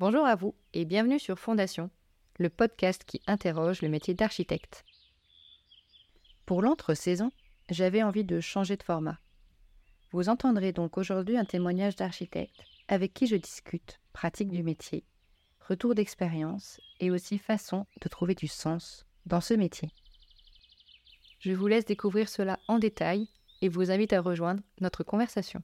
Bonjour à vous et bienvenue sur Fondation, le podcast qui interroge le métier d'architecte. Pour l'entre-saison, j'avais envie de changer de format. Vous entendrez donc aujourd'hui un témoignage d'architecte avec qui je discute pratique du métier, retour d'expérience et aussi façon de trouver du sens dans ce métier. Je vous laisse découvrir cela en détail et vous invite à rejoindre notre conversation.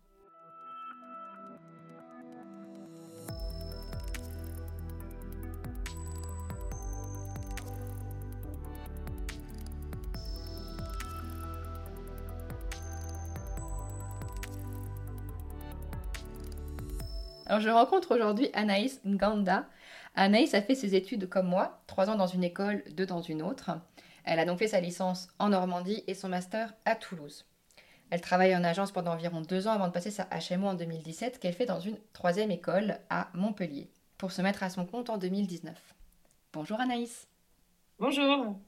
Alors je rencontre aujourd'hui Anaïs Nganda. Anaïs a fait ses études comme moi, trois ans dans une école, deux dans une autre. Elle a donc fait sa licence en Normandie et son master à Toulouse. Elle travaille en agence pendant environ deux ans avant de passer sa HMO en 2017 qu'elle fait dans une troisième école à Montpellier pour se mettre à son compte en 2019. Bonjour Anaïs. Bonjour.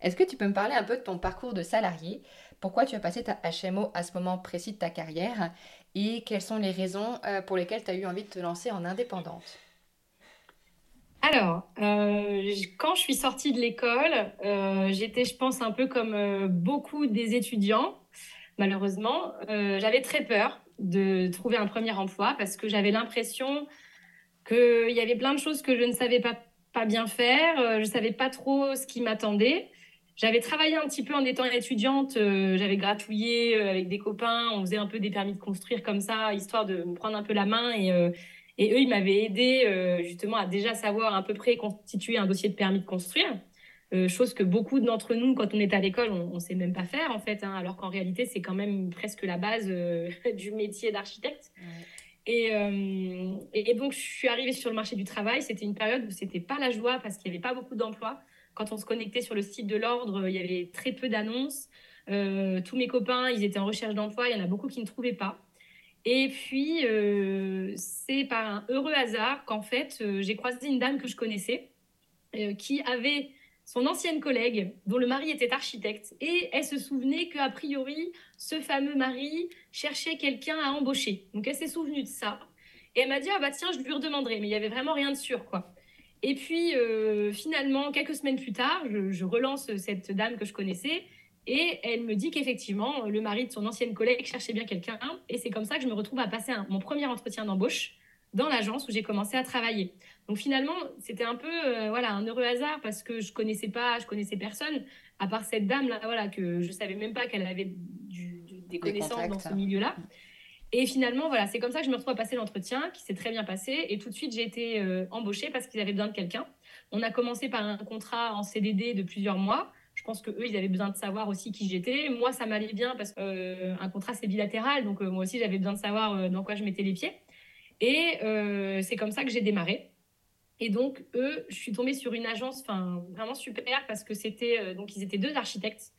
Est-ce que tu peux me parler un peu de ton parcours de salarié? Pourquoi tu as passé ta HMO à ce moment précis de ta carrière? Et quelles sont les raisons euh, pour lesquelles tu as eu envie de te lancer en indépendante? Alors, euh, quand je suis sortie de l'école, euh, j'étais, je pense, un peu comme beaucoup des étudiants, malheureusement. j'avais très peur de trouver un premier emploi parce que j'avais l'impression qu'il y avait plein de choses que je ne savais pas, pas bien faire. je ne savais pas trop ce qui m'attendait. J'avais travaillé un petit peu en étant étudiante, euh, j'avais gratouillé euh, avec des copains, on faisait un peu des permis de construire comme ça, histoire de me prendre un peu la main. Et, euh, et eux, ils m'avaient aidé justement à déjà savoir à peu près constituer un dossier de permis de construire. chose que beaucoup d'entre nous, quand on est à l'école, on ne sait même pas faire en fait, hein, alors qu'en réalité, c'est quand même presque la base du métier d'architecte. Et, et, donc, je suis arrivée sur le marché du travail. C'était une période où c'était pas la joie parce qu'il n'y avait pas beaucoup d'emplois. Quand on se connectait sur le site de l'ordre, il y avait très peu d'annonces. Euh, tous mes copains, ils étaient en recherche d'emploi. Il y en a beaucoup qui ne trouvaient pas. Et puis, euh, c'est par un heureux hasard qu'en fait, euh, j'ai croisé une dame que je connaissais qui avait son ancienne collègue dont le mari était architecte et elle se souvenait qu'a priori, ce fameux mari cherchait quelqu'un à embaucher. Donc, elle s'est souvenue de ça. Et elle m'a dit, ah bah tiens, je lui redemanderai. Mais il y avait vraiment rien de sûr, quoi. Et puis, euh, finalement, quelques semaines plus tard, je, relance cette dame que je connaissais et elle me dit qu'effectivement, le mari de son ancienne collègue cherchait bien quelqu'un. Et c'est comme ça que je me retrouve à passer mon premier entretien d'embauche dans l'agence où j'ai commencé à travailler. Donc finalement, c'était un peu euh, voilà un heureux hasard parce que je connaissais pas, je connaissais personne à part cette dame là, voilà que je savais même pas qu'elle avait des connaissances dans ce milieu-là. Et finalement, voilà, c'est comme ça que je me retrouve à passer l'entretien, qui s'est très bien passé. Et tout de suite, j'ai été euh, embauchée parce qu'ils avaient besoin de quelqu'un. On a commencé par un contrat en CDD de plusieurs mois. Je pense que eux, ils avaient besoin de savoir aussi qui j'étais. Moi, ça m'allait bien parce qu'un euh, contrat, c'est bilatéral. Donc, euh, moi aussi, j'avais besoin de savoir dans quoi je mettais les pieds. Et c'est comme ça que j'ai démarré. Et donc, eux, je suis tombée sur une agence vraiment super parce que c'était. donc, ils étaient deux architectes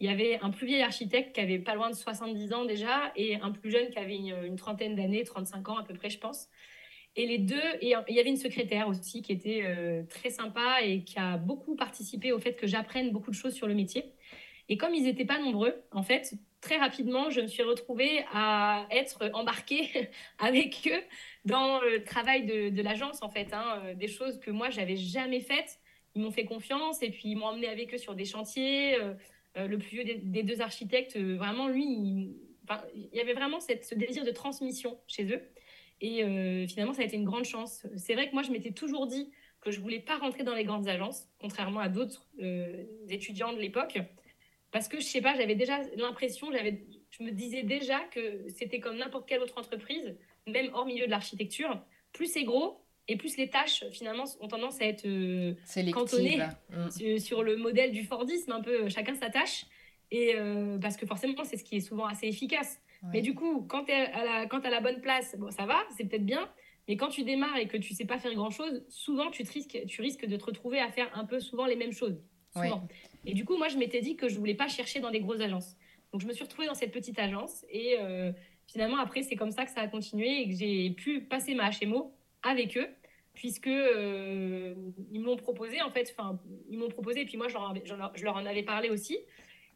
il y avait un plus vieil architecte qui avait pas loin de 70 ans déjà et un plus jeune qui avait une, trentaine d'années, 35 ans à peu près, je pense. Et les deux, et il y avait une secrétaire aussi qui était euh, très sympa et qui a beaucoup participé au fait que j'apprenne beaucoup de choses sur le métier. Et comme ils n'étaient pas nombreux, en fait, très rapidement, je me suis retrouvée à être embarquée avec eux dans le travail de, l'agence, en fait. Hein, euh, des choses que moi, j'avais jamais faites. Ils m'ont fait confiance et puis ils m'ont emmené avec eux sur des chantiers. Euh, le plus vieux des, deux architectes, euh, vraiment, lui, il, y avait vraiment ce désir de transmission chez eux. Et euh, finalement, ça a été une grande chance. C'est vrai que moi, je m'étais toujours dit que je voulais pas rentrer dans les grandes agences, contrairement à d'autres étudiants de l'époque, parce que je sais pas, j'avais déjà l'impression, j'avais, je me disais déjà que c'était comme n'importe quelle autre entreprise, même hors milieu de l'architecture. Plus c'est gros, et plus les tâches, finalement, ont tendance à être euh, cantonnées mm. sur, le modèle du Fordisme, un peu chacun sa tâche. Et euh, parce que forcément, c'est ce qui est souvent assez efficace. Mais du coup, quand tu es à la, quand à la bonne place, bon, ça va, c'est peut-être bien. Mais quand tu démarres et que tu sais pas faire grand-chose, souvent, tu, te risques, tu risques de te retrouver à faire un peu souvent les mêmes choses. Souvent. Et du coup, moi, je m'étais dit que je voulais pas chercher dans des grosses agences. Donc, je me suis retrouvée dans cette petite agence. Et euh, finalement, après, c'est comme ça que ça a continué et que j'ai pu passer ma HMO avec eux puisque euh, ils m'ont proposé en fait, enfin ils m'ont proposé et puis moi je leur, je leur en avais parlé aussi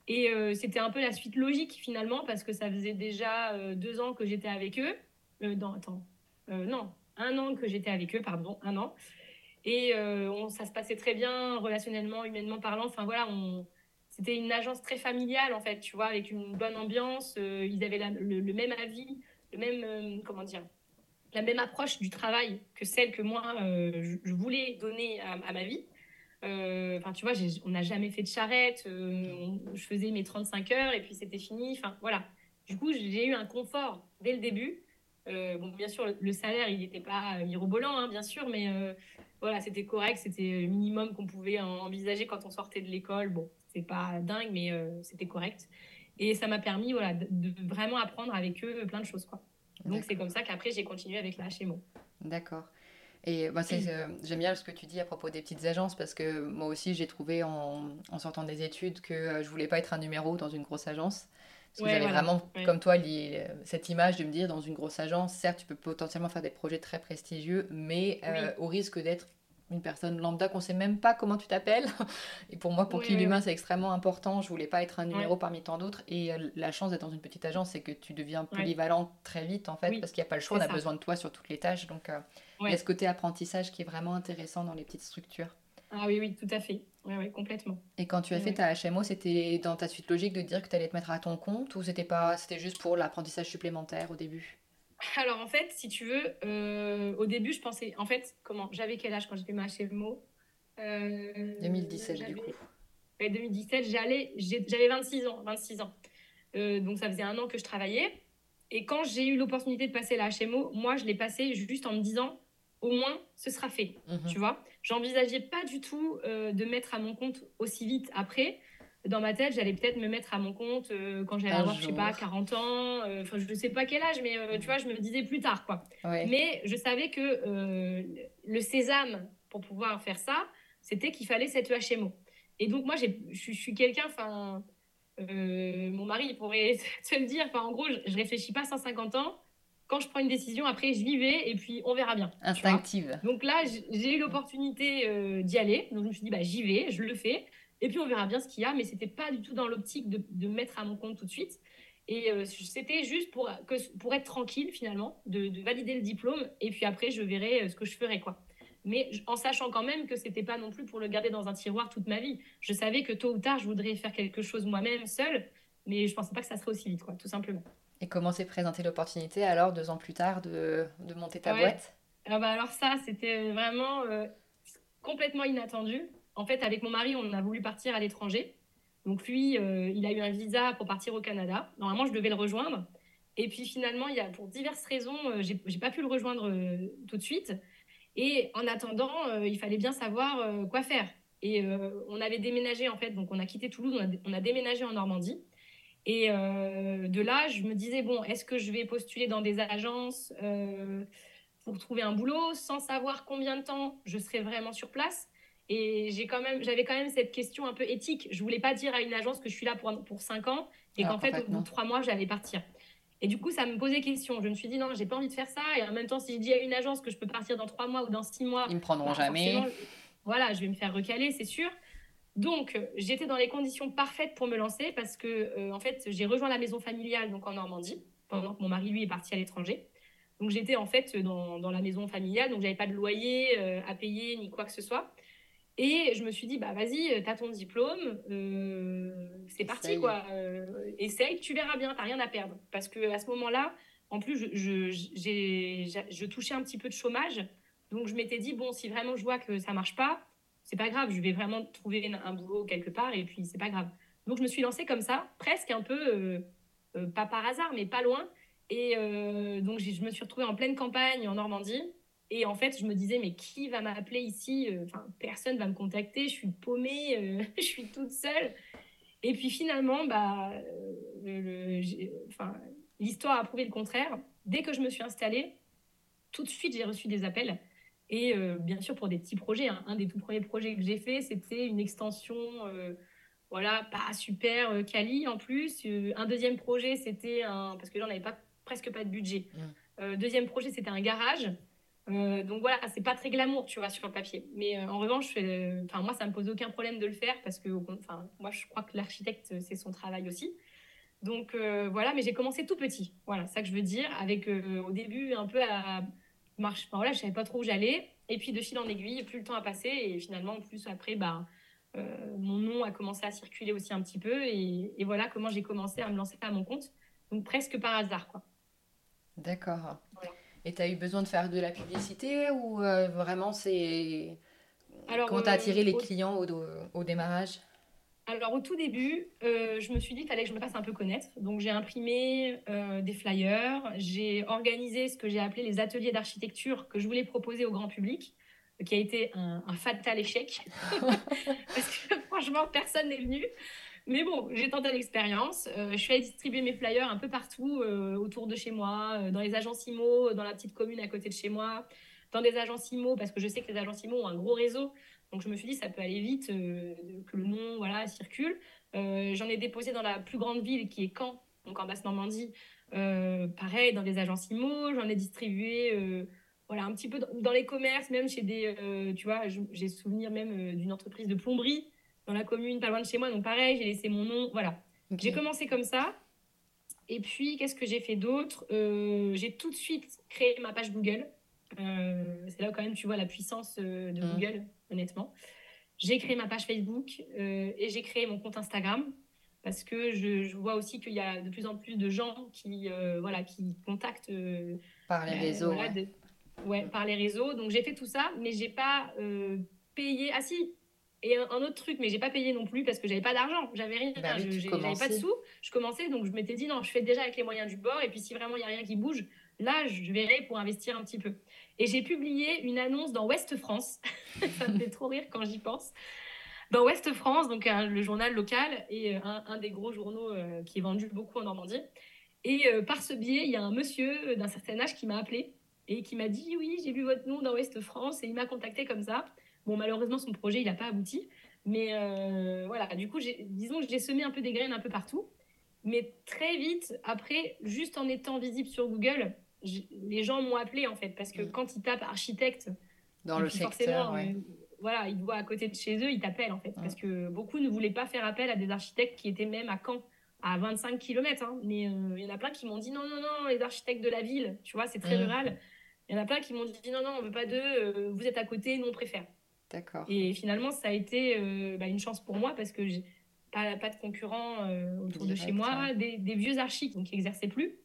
et euh, c'était un peu la suite logique finalement parce que ça faisait déjà euh, deux ans que j'étais avec eux. non attends, non un an que j'étais avec eux, pardon, un an. Et ça se passait très bien, relationnellement, humainement parlant. Enfin voilà, c'était une agence très familiale en fait, tu vois, avec une bonne ambiance. ils avaient le, même avis, le même, comment dire, la même approche du travail que celle que moi, je, voulais donner à ma vie. Euh, enfin, tu vois, on n'a jamais fait de charrette. Euh, je faisais mes 35 heures et puis c'était fini. Enfin, voilà. Du coup, j'ai eu un confort dès le début. Euh, bon, bien sûr, le salaire, il n'était pas mirobolant, hein, bien sûr, mais voilà, c'était correct. C'était le minimum qu'on pouvait envisager quand on sortait de l'école. Bon, c'est pas dingue, mais c'était correct. Et ça m'a permis, voilà, de, vraiment apprendre avec eux plein de choses, quoi. Donc, c'est comme ça qu'après, j'ai continué avec la HMO. D'accord. Et bah, euh, j'aime bien ce que tu dis à propos des petites agences parce que moi aussi j'ai trouvé en, en, sortant des études que euh, je voulais pas être un numéro dans une grosse agence. Parce que j'avais vraiment, comme toi, cette image de me dire dans une grosse agence, certes, tu peux potentiellement faire des projets très prestigieux, mais euh, au risque d'être une personne lambda qu'on sait même pas comment tu t'appelles. Et pour moi, pour qui l'humain, c'est extrêmement important. Je voulais pas être un numéro parmi tant d'autres. Et euh, la chance d'être dans une petite agence, c'est que tu deviens polyvalent très vite, en fait, parce qu'il n'y a pas le choix, on a besoin de toi sur toutes les tâches. Donc, euh, il y a ce côté apprentissage qui est vraiment intéressant dans les petites structures. Ah oui, oui, tout à fait. Oui, oui, complètement. Et quand tu as fait ta HMO, c'était dans ta suite logique de dire que tu allais te mettre à ton compte ou c'était pas c'était juste pour l'apprentissage supplémentaire au début? Alors en fait, si tu veux, euh, au début, je pensais, en fait, comment J'avais quel âge quand j'ai fait ma HMO euh, 2017 du coup. 2017, j'allais, j'avais 26 ans, 26 ans. Euh, donc ça faisait un an que je travaillais. Et quand j'ai eu l'opportunité de passer la HMO, moi, je l'ai passé juste en me disant, au moins, ce sera fait. Mhm. Tu vois? J'envisageais pas du tout euh, de mettre à mon compte aussi vite après dans ma tête, j'allais peut-être me mettre à mon compte euh, quand j'allais avoir, je sais pas, 40 ans. Euh, enfin, je ne sais pas quel âge, mais euh, tu vois, je me disais plus tard, quoi. Mais je savais que le sésame pour pouvoir faire ça, c'était qu'il fallait cette HMO. Et donc, moi, je suis quelqu'un, enfin, mon mari, il pourrait te le dire. Enfin, en gros, je, ne réfléchis pas 150 ans. Quand je prends une décision, après, je l'y vais et puis on verra bien. Instinctive. Donc là, j'ai eu l'opportunité d'y aller. Donc, je me suis dit, bah, j'y vais, je le fais. Et puis on verra bien ce qu'il y a, mais c'était pas du tout dans l'optique de, de, mettre à mon compte tout de suite. Et euh, c'était juste pour, que, pour être tranquille finalement, de, de, valider le diplôme. Et puis après, je verrai euh, ce que je ferai. quoi. Mais en sachant quand même que c'était pas non plus pour le garder dans un tiroir toute ma vie. Je savais que tôt ou tard, je voudrais faire quelque chose moi-même, seule. Mais je pensais pas que ça serait aussi vite, quoi, tout simplement. Et comment s'est présentée l'opportunité alors, deux ans plus tard, de, de monter ta boîte? Alors, bah, alors ça, c'était vraiment euh, complètement inattendu en fait, avec mon mari, on a voulu partir à l'étranger. Donc lui, euh, il a eu un visa pour partir au Canada. Normalement, je devais le rejoindre. Et puis finalement, il y a, pour diverses raisons, euh, j'ai, pas pu le rejoindre euh, tout de suite. Et en attendant, il fallait bien savoir quoi faire. Et on avait déménagé en fait, donc on a quitté Toulouse, on a, on a déménagé en Normandie. Et de là, je me disais bon, est-ce que je vais postuler dans des agences pour trouver un boulot sans savoir combien de temps je serai vraiment sur place? Et j'ai quand même, j'avais quand même cette question un peu éthique. Je voulais pas dire à une agence que je suis là pour, pour 5 ans et ah, qu'en fait, au bout de 3 mois, j'allais partir. Et du coup, ça me posait question. Je me suis dit, non, j'ai pas envie de faire ça. Et en même temps, si je dis à une agence que je peux partir dans 3 mois ou dans 6 mois, ils me prendront bah, jamais. Voilà, je vais me faire recaler, c'est sûr. Donc, j'étais dans les conditions parfaites pour me lancer parce que, euh, en fait, j'ai rejoint la maison familiale donc en Normandie pendant que mon mari, lui, est parti à l'étranger. Donc, j'étais en fait dans, dans, la maison familiale, donc j'avais pas de loyer euh, à payer ni quoi que ce soit. Et je me suis dit, bah vas-y, euh, t'as ton diplôme, euh, c'est parti quoi. Euh, essaye, tu verras bien, t'as rien à perdre. Parce que à ce moment-là, en plus, je, je, je, touchais un petit peu de chômage. Donc je m'étais dit, bon, si vraiment je vois que ça marche pas, c'est pas grave, je vais vraiment trouver un boulot quelque part et puis c'est pas grave. Donc je me suis lancée comme ça, presque un peu, pas par hasard, mais pas loin. Et donc je me suis retrouvée en pleine campagne en Normandie. Et en fait, je me disais, mais qui va m'appeler ici? Euh, Enfin, personne va me contacter, je suis paumée, euh, je suis toute seule. Et puis finalement, bah, euh, l'histoire a prouvé le contraire. Dès que je me suis installée, tout de suite, j'ai reçu des appels. Et bien sûr, pour des petits projets. Hein. Un des tout premiers projets que j'ai fait, c'était une extension, voilà, pas super quali en plus. un deuxième projet, c'était un. Parce que là, on n'avait pas, presque pas de budget. Mmh. deuxième projet, c'était un garage. Euh, donc voilà, c'est pas très glamour, tu vois, sur le papier. Mais euh, en revanche, euh, enfin moi, ça me pose aucun problème de le faire parce que, enfin, moi, je crois que l'architecte, c'est son travail aussi. Donc voilà, mais j'ai commencé tout petit. Voilà, ça que je veux dire, avec au début un peu à, marche. Enfin, voilà, je savais pas trop où j'allais. Et puis de fil en aiguille, plus le temps a passé et finalement, plus après, bah, mon nom a commencé à circuler aussi un petit peu et, voilà comment j'ai commencé à me lancer à mon compte. Donc presque par hasard, quoi. D'accord. Et tu as eu besoin de faire de la publicité ou euh, vraiment c'est... Alors, Comment tu as attiré les clients au, au démarrage? Alors au tout début, euh, je me suis dit qu'il fallait que je me fasse un peu connaître. Donc j'ai imprimé euh, des flyers, j'ai organisé ce que j'ai appelé les ateliers d'architecture que je voulais proposer au grand public, qui a été un, fatal échec. Parce que franchement, personne n'est venu. Mais bon, j'ai tenté l'expérience. Euh, je suis allée distribuer mes flyers un peu partout autour de chez moi, dans les agences IMO, dans la petite commune à côté de chez moi, dans des agences IMO, parce que je sais que les agences IMO ont un gros réseau. Donc je me suis dit, ça peut aller vite, euh, que le nom voilà, circule. Euh, j'en ai déposé dans la plus grande ville qui est Caen, donc en Basse-Normandie. Euh, pareil, dans des agences IMO, j'en ai distribué voilà, un petit peu dans, les commerces, même chez des. tu vois, j'ai souvenir même d'une entreprise de plomberie dans la commune, pas loin de chez moi. Donc pareil, j'ai laissé mon nom. Voilà. J'ai commencé comme ça. Et puis, qu'est-ce que j'ai fait d'autre? J'ai tout de suite créé ma page Google. c'est là où quand même tu vois la puissance de mmh. Google honnêtement. J'ai créé ma page Facebook euh, et j'ai créé mon compte Instagram parce que je, vois aussi qu'il y a de plus en plus de gens qui, euh, voilà, qui contactent euh, par les réseaux. ouais. par les réseaux. Donc j'ai fait tout ça, mais j'ai pas payé. Ah si, et un, autre truc, mais j'ai pas payé non plus parce que j'avais pas d'argent, j'avais rien, bah j'avais pas de sous. Je commençais, donc je m'étais dit non, je fais déjà avec les moyens du bord, et puis si vraiment il y a rien qui bouge, là je verrai pour investir un petit peu. Et j'ai publié une annonce dans Ouest France. ça me fait trop rire quand j'y pense. Dans Ouest France, donc le journal local et euh, un, des gros journaux euh, qui est vendu beaucoup en Normandie. Et euh, par ce biais, il y a un monsieur d'un certain âge qui m'a appelé et qui m'a dit oui, j'ai vu votre nom dans Ouest France et il m'a contacté comme ça. Bon, malheureusement, son projet, il n'a pas abouti. Mais voilà, du coup, disons que j'ai semé un peu des graines un peu partout. Mais très vite, après, juste en étant visible sur Google, les gens m'ont appelé en fait parce que mm. quand ils tapent architecte dans le secteur, euh, voilà, ils voient à côté de chez eux, ils t'appellent en fait mm. parce que beaucoup ne voulaient pas faire appel à des architectes qui étaient même à Caen à 25 km. Hein. mais euh, il y en a plein qui m'ont dit non non non les architectes de la ville, tu vois, c'est très mm. rural. Il y en a plein qui m'ont dit non non on veut pas d'eux, euh, vous êtes à côté, nous on préfère. D'accord. Et finalement ça a été bah, une chance pour moi parce que j'ai pas, pas de concurrents autour de chez moi, des, des, vieux archis donc qui n'exerçaient plus.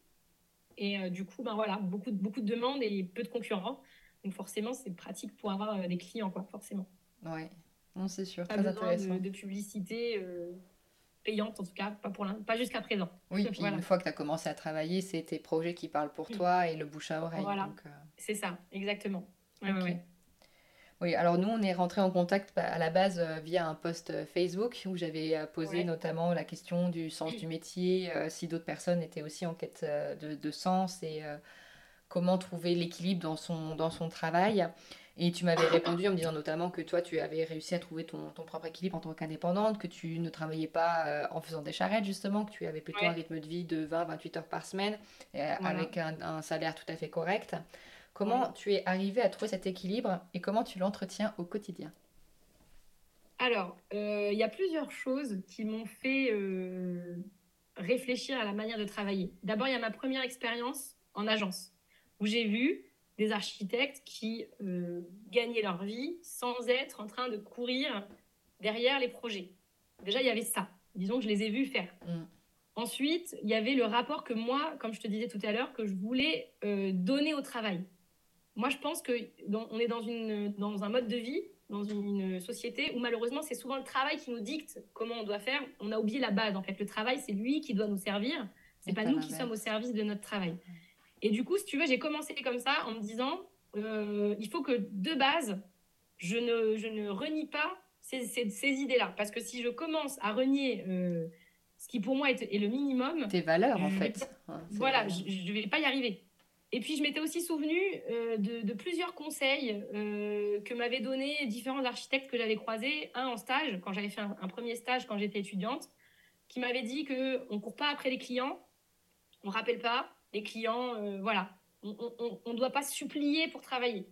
Et euh, du coup, ben voilà, beaucoup, beaucoup de demandes et peu de concurrents. Donc forcément, c'est pratique pour avoir euh, des clients, quoi, forcément. Oui, c'est sûr, pas très intéressant. De, de publicité euh, payante, en tout cas, pas, pour pas jusqu'à présent. Oui, puis une fois que tu as commencé à travailler, c'est tes projets qui parlent pour toi et le bouche à oreille. Voilà, c'est ça, exactement. Ouais, oui, alors nous, on est rentré en contact bah, à la base euh, via un post euh, Facebook où j'avais euh, posé notamment la question du sens du métier, si d'autres personnes étaient aussi en quête de, sens et comment trouver l'équilibre dans son, dans son travail. Et tu m'avais répondu en me disant notamment que toi, tu avais réussi à trouver ton, ton propre équilibre en tant qu'indépendante, que tu ne travaillais pas en faisant des charrettes, justement, que tu avais plutôt un rythme de vie de 20-28 heures par semaine, avec un, un, salaire tout à fait correct. Comment tu es arrivé à trouver cet équilibre et comment tu l'entretiens au quotidien? Alors, euh, il y a plusieurs choses qui m'ont fait euh, réfléchir à la manière de travailler. D'abord, il y a ma première expérience en agence, où j'ai vu des architectes qui euh, gagnaient leur vie sans être en train de courir derrière les projets. Déjà, il y avait ça. Disons que je les ai vus faire. Mm. Ensuite, il y avait le rapport que moi, comme je te disais tout à l'heure, que je voulais donner au travail. Moi, je pense qu'on est dans, une, dans un mode de vie, dans une société où malheureusement, c'est souvent le travail qui nous dicte comment on doit faire. On a oublié la base. En fait, le travail, c'est lui qui doit nous servir. C'est pas nous qui sommes au service de notre travail. Et du coup, si tu veux, j'ai commencé comme ça en me disant, euh, il faut que de base, je ne, je ne renie pas ces, ces, idées-là. Parce que si je commence à renier euh, ce qui pour moi est, est, le minimum... Tes valeurs, en fait. voilà, je ne vais pas y arriver. Et puis, je m'étais aussi souvenu euh, de, plusieurs conseils euh, que m'avaient donné différents architectes que j'avais croisés. Un en stage, quand j'avais fait un, premier stage quand j'étais étudiante, qui m'avait dit qu'on ne court pas après les clients, on ne rappelle pas les clients, euh, voilà. On ne doit pas supplier pour travailler.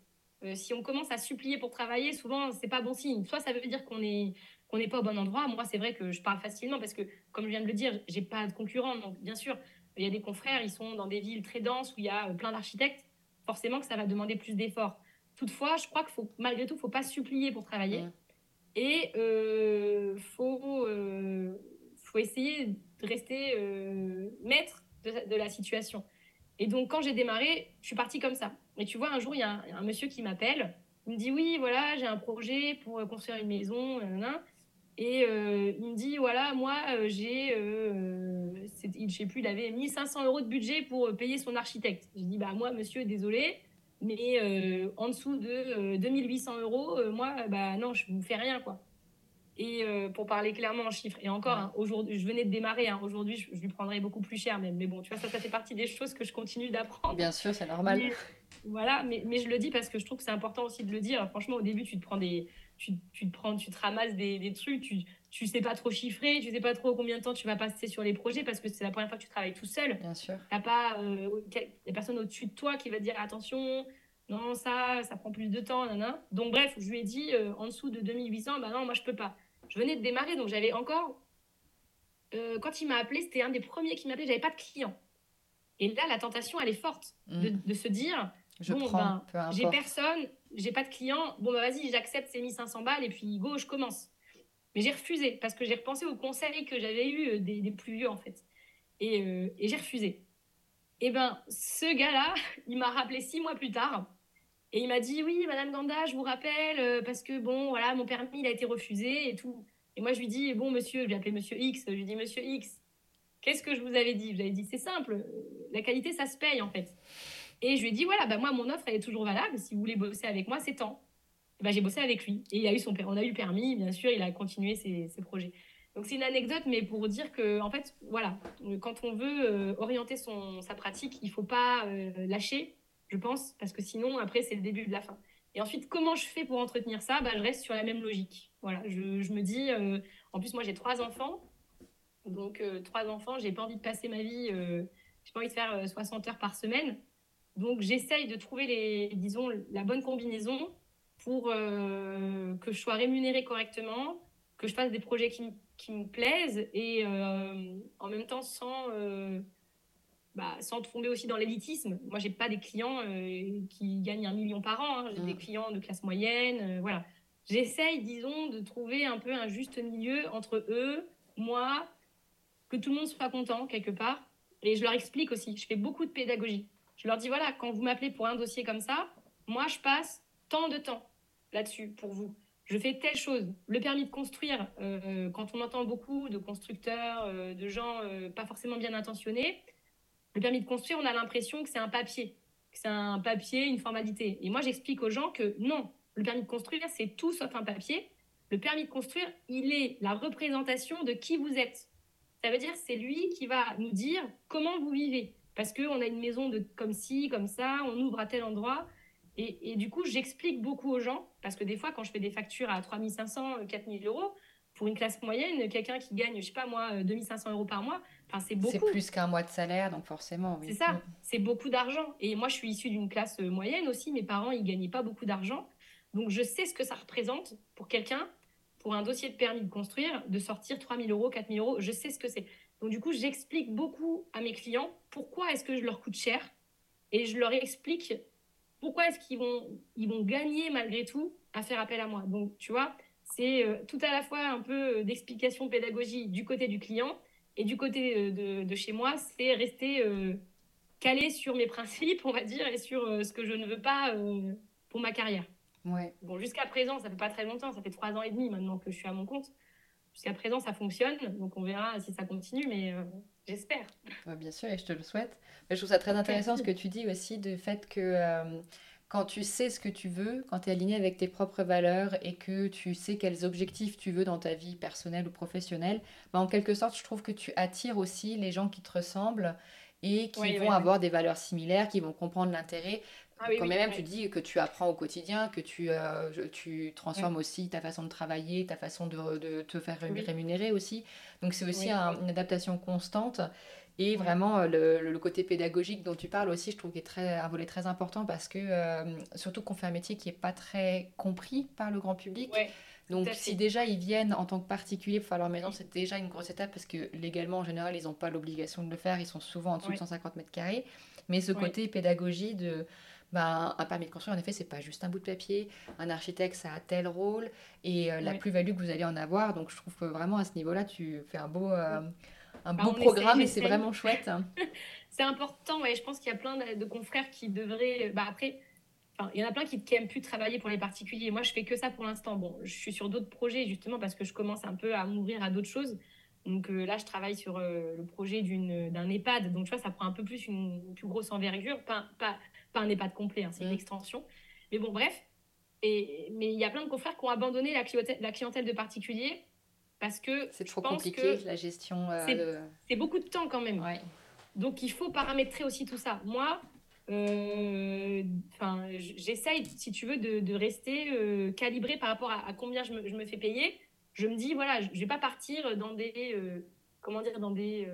si on commence à supplier pour travailler, souvent, c'est pas bon signe. Soit ça veut dire qu'on est qu'on n'est pas au bon endroit. Moi, c'est vrai que je parle facilement parce que, comme je viens de le dire, j'ai pas de concurrent. Donc, bien sûr, il y a des confrères, ils sont dans des villes très denses où il y a euh, plein d'architectes. forcément que ça va demander plus d'efforts. Toutefois, je crois que faut, malgré tout, il ne faut pas supplier pour travailler. Et il euh, faut, euh, faut essayer de rester euh, maître de, la situation. Et donc, quand j'ai démarré, je suis partie comme ça. Et tu vois, un jour, il y, a un monsieur qui m'appelle. Il me dit Oui, voilà, j'ai un projet pour construire une maison. Et il me dit Voilà, moi, j'ai. Je sais plus, il avait 1500 euros de budget pour payer son architecte. Je dis Bah, moi, monsieur, désolé mais euh, en dessous de 2800 euh, euros, euh, moi, bah non, je vous fais rien, quoi. Et pour parler clairement en chiffres, et encore, hein, aujourd'hui, je venais de démarrer, hein, aujourd'hui, je, lui prendrais beaucoup plus cher même. Mais bon, tu vois, ça, ça fait partie des choses que je continue d'apprendre. Bien sûr, c'est normal. voilà, mais, mais, je le dis parce que je trouve que c'est important aussi de le dire. Franchement, au début, tu te prends des, tu, tu te prends, tu te ramasses des, des trucs, tu, tu sais pas trop chiffrer, tu sais pas trop combien de temps tu vas passer sur les projets parce que c'est la première fois que tu travailles tout seul. Bien sûr. T'as pas, euh, y a personne au-dessus de toi qui va te dire attention, non ça, ça prend plus de temps, nanana. Donc bref, je lui ai dit euh, en dessous de 2800, bah non, moi je peux pas. Je venais de démarrer, donc j'avais encore. Euh, quand il m'a appelé, c'était un des premiers qui m'appelait, j'avais pas de client. Et là, la tentation, elle est forte de, mm. se dire, je bon, ben, j'ai personne, j'ai pas de client, bon bah vas-y, j'accepte ces 1500 balles et puis go, je commence. Mais j'ai refusé parce que j'ai repensé aux conseils que j'avais eu euh, des, plus vieux en fait. Euh, et, j'ai refusé. Et ben, ce gars-là, il m'a rappelé six mois plus tard et il m'a dit Oui, Madame Ganda, je vous rappelle euh, parce que bon, voilà, mon permis il a été refusé et tout. Et moi, je lui dis Bon, monsieur, je lui appelé Monsieur X, je lui dis Monsieur X, qu'est-ce que je vous avais dit? Je lui dit C'est simple, la qualité ça se paye en fait. Et je lui ai dit Voilà, bah, moi, mon offre elle est toujours valable. Si vous voulez bosser avec moi, c'est temps. Bah, j'ai bossé avec lui. Et il a eu son, on a eu le permis, bien sûr, il a continué ses, ses projets. Donc c'est une anecdote, mais pour dire que, en fait, voilà, quand on veut euh, orienter son, sa pratique, il faut pas euh, lâcher, je pense, parce que sinon, après, c'est le début de la fin. Et ensuite, comment je fais pour entretenir ça? Bah, Je reste sur la même logique. Voilà, je, je me dis, euh, en plus, moi, j'ai trois enfants. Donc, trois enfants, j'ai pas envie de passer ma vie, j'ai pas envie de faire 60 heures par semaine. Donc, j'essaye de trouver, les, disons, la bonne combinaison pour euh, que je sois rémunérée correctement, que je fasse des projets qui, qui me plaisent et euh, en même temps sans, euh, bah, sans tomber aussi dans l'élitisme. Moi, j'ai pas des clients qui gagnent un million par an, hein. j'ai des mmh. clients de classe moyenne. voilà. J'essaye, disons, de trouver un peu un juste milieu entre eux, moi, que tout le monde soit content quelque part. Et je leur explique aussi, je fais beaucoup de pédagogie. Je leur dis, voilà, quand vous m'appelez pour un dossier comme ça, moi, je passe tant de temps là-dessus pour vous. Je fais telle chose. Le permis de construire, euh, quand on entend beaucoup de constructeurs, euh, de gens euh, pas forcément bien intentionnés, le permis de construire, on a l'impression que c'est un papier, que c'est un papier, une formalité. Et moi, j'explique aux gens que non, le permis de construire, c'est tout sauf un papier. Le permis de construire, il est la représentation de qui vous êtes. Ça veut dire c'est lui qui va nous dire comment vous vivez. Parce qu'on a une maison de comme ci, comme ça, on ouvre à tel endroit. Et, du coup, j'explique beaucoup aux gens, parce que des fois, quand je fais des factures à 3500, 4000 euros, pour une classe moyenne, quelqu'un qui gagne, je sais pas moi, 2500 euros par mois, enfin, c'est beaucoup. C'est plus qu'un mois de salaire, donc forcément, oui. C'est ça, mm. c'est beaucoup d'argent. Et moi, je suis issue d'une classe moyenne aussi, mes parents, ils gagnaient pas beaucoup d'argent. Donc, je sais ce que ça représente pour quelqu'un, pour un dossier de permis de construire, de sortir 3000 euros, 4000 euros, je sais ce que c'est. Donc, du coup, j'explique beaucoup à mes clients pourquoi est-ce que je leur coûte cher. Et je leur explique pourquoi est-ce qu'ils vont, ils vont gagner malgré tout à faire appel à moi? Donc, tu vois, c'est euh, tout à la fois un peu euh, d'explication pédagogie du côté du client et du côté euh, de, chez moi, c'est rester calé sur mes principes, on va dire, et sur ce que je ne veux pas pour ma carrière. Ouais. Bon, jusqu'à présent, ça fait pas très longtemps, ça fait trois ans et demi maintenant que je suis à mon compte. Jusqu'à présent, ça fonctionne, donc on verra si ça continue, mais j'espère. bien sûr, et je te le souhaite. Mais je trouve ça très intéressant ce que tu dis aussi, du fait que euh, quand tu sais ce que tu veux, quand tu es aligné avec tes propres valeurs et que tu sais quels objectifs tu veux dans ta vie personnelle ou professionnelle, bah, en quelque sorte, je trouve que tu attires aussi les gens qui te ressemblent et qui vont avoir des valeurs similaires, qui vont comprendre l'intérêt. Ah quand même, tu dis que tu apprends au quotidien, que tu, euh, tu transformes aussi ta façon de travailler, ta façon de, de te faire rémunérer aussi. Donc c'est aussi une adaptation constante. Et vraiment, euh, le, le, côté pédagogique dont tu parles aussi, je trouve qu'il est très, un volet très important parce que, euh, surtout qu'on fait un métier qui n'est pas très compris par le grand public. Donc, si déjà ils viennent en tant que particulier pour faire leur maison, c'est déjà une grosse étape parce que légalement, en général, ils n'ont pas l'obligation de le faire. Ils sont souvent en dessous de 150 mètres carrés. Mais ce côté pédagogie de ben, un permis de construire, en effet, c'est pas juste un bout de papier. Un architecte, ça a tel rôle et euh, la plus-value que vous allez en avoir. Donc, je trouve que vraiment à ce niveau-là, tu fais un beau, euh, un beau programme et c'est vraiment chouette. c'est important, ouais. Je pense qu'il y a plein de, confrères qui devraient. Bah, après, il y en a plein qui n'aiment plus travailler pour les particuliers. Moi, je fais que ça pour l'instant. Bon, je suis sur d'autres projets justement parce que je commence un peu à m'ouvrir à d'autres choses. Donc euh, là, je travaille sur le projet d'un EHPAD. Donc, tu vois, ça prend un peu plus une, plus grosse envergure. Pas, pas, pas un EHPAD complet, hein, c'est une extension. Mais bon, bref. Et, mais il y a plein de confrères qui ont abandonné la clientèle, la clientèle de particuliers parce que c'est trop compliqué la gestion. Euh, c'est beaucoup de temps quand même. Donc il faut paramétrer aussi tout ça. Moi, euh, j'essaye, si tu veux, de, rester euh, calibré par rapport à, combien je me, je me, fais payer. Je me dis, voilà, je ne vais pas partir dans des, comment dire, dans des,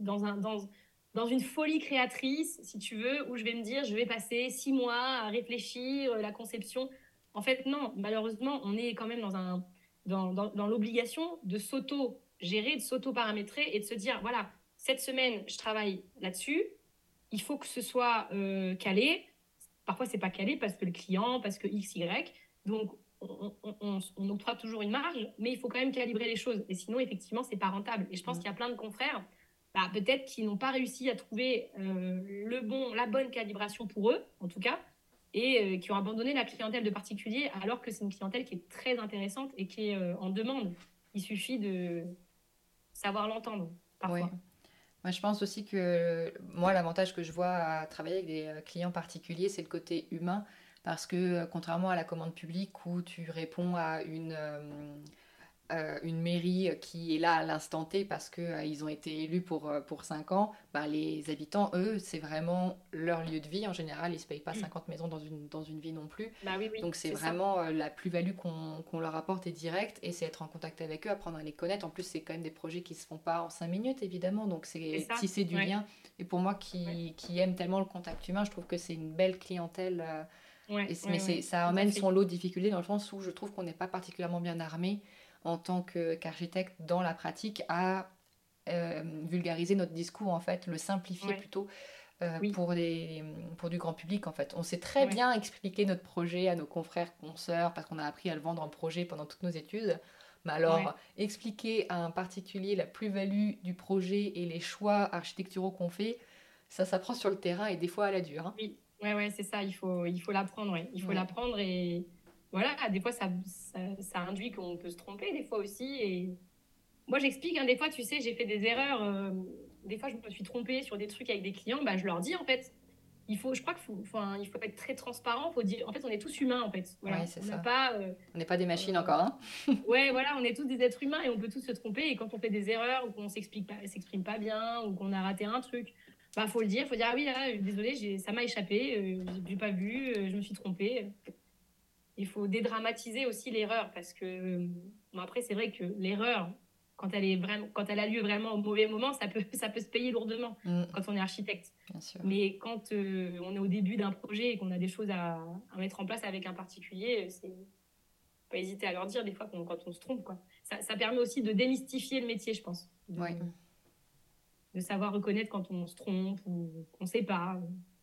dans un, dans, dans une folie créatrice, si tu veux, où je vais me dire, je vais passer six mois à réfléchir euh, la conception. En fait, non, malheureusement, on est quand même dans, un, dans, dans, l'obligation de s'auto-gérer, de s'auto-paramétrer et de se dire, voilà, cette semaine, je travaille là-dessus, il faut que ce soit euh, calé. Parfois, c'est pas calé parce que le client, parce que X, Y. Donc, on, on, on, octroie toujours une marge, mais il faut quand même calibrer les choses. Et sinon, effectivement, c'est pas rentable. Et je pense mmh. qu'il y a plein de confrères bah, peut-être qu'ils n'ont pas réussi à trouver euh, le bon, la bonne calibration pour eux, en tout cas, et euh, qui ont abandonné la clientèle de particuliers, alors que c'est une clientèle qui est très intéressante et qui est euh, en demande. Il suffit de savoir l'entendre, parfois. Moi, je pense aussi que moi, l'avantage que je vois à travailler avec des clients particuliers, c'est le côté humain. Parce que contrairement à la commande publique où tu réponds à une, euh, une mairie qui est là à l'instant T parce qu'ils euh, ont été élus pour, euh, pour 5 ans, bah, les habitants, eux, c'est vraiment leur lieu de vie. En général, ils ne se payent pas 50 mm. maisons dans une, dans une vie non plus. Bah Donc c'est vraiment la plus-value qu'on leur apporte est directe et c'est être en contact avec eux, apprendre à les connaître. En plus, c'est quand même des projets qui ne se font pas en 5 minutes, évidemment. Donc c'est tisser du lien. Et pour moi qui, qui, aime tellement le contact humain, je trouve que c'est une belle clientèle. Mais ça amène son lot de difficultés dans le sens où je trouve qu'on n'est pas particulièrement bien armé en tant qu'architecte dans la pratique à euh, vulgariser notre discours, en fait, le simplifier plutôt. Euh, pour, des, pour du grand public en fait. On sait très bien expliquer notre projet à nos confrères, consoeurs, parce qu'on a appris à le vendre en projet pendant toutes nos études. Mais alors, expliquer à un particulier la plus-value du projet et les choix architecturaux qu'on fait, ça s'apprend sur le terrain et des fois à la dure. Hein. Oui, ouais, ouais, c'est ça, il faut, il faut l'apprendre. Il faut l'apprendre et, voilà, des fois, ça, ça, induit qu'on peut se tromper, des fois aussi. Et moi, j'explique, hein, des fois, tu sais, j'ai fait des erreurs. Euh, des fois, je me suis trompée sur des trucs avec des clients. Bah, je leur dis, en fait, il faut, je crois qu'il faut, il faut être très transparent. Faut dire, en fait, on est tous humains, en fait. Voilà. c'est ça. Pas, euh, on n'est pas des machines encore. Hein ouais, voilà, on est tous des êtres humains et on peut tous se tromper. Et quand on fait des erreurs ou qu'on s'explique pas, s'exprime pas bien ou qu'on a raté un truc, bah, faut le dire. Faut dire, ah oui, là, désolé, ça m'a échappé, euh, j'ai pas vu, je me suis trompée. Il faut dédramatiser aussi l'erreur parce que bon, après c'est vrai que l'erreur quand elle est vraiment quand elle a lieu vraiment au mauvais moment ça peut ça peut se payer lourdement mm. quand on est architecte. Mais quand euh, on est au début d'un projet et qu'on a des choses à, à, mettre en place avec un particulier c'est pas hésiter à leur dire des fois quand on se trompe quoi. Ça, ça, permet aussi de démystifier le métier je pense. De, de savoir reconnaître quand on se trompe ou qu'on sait pas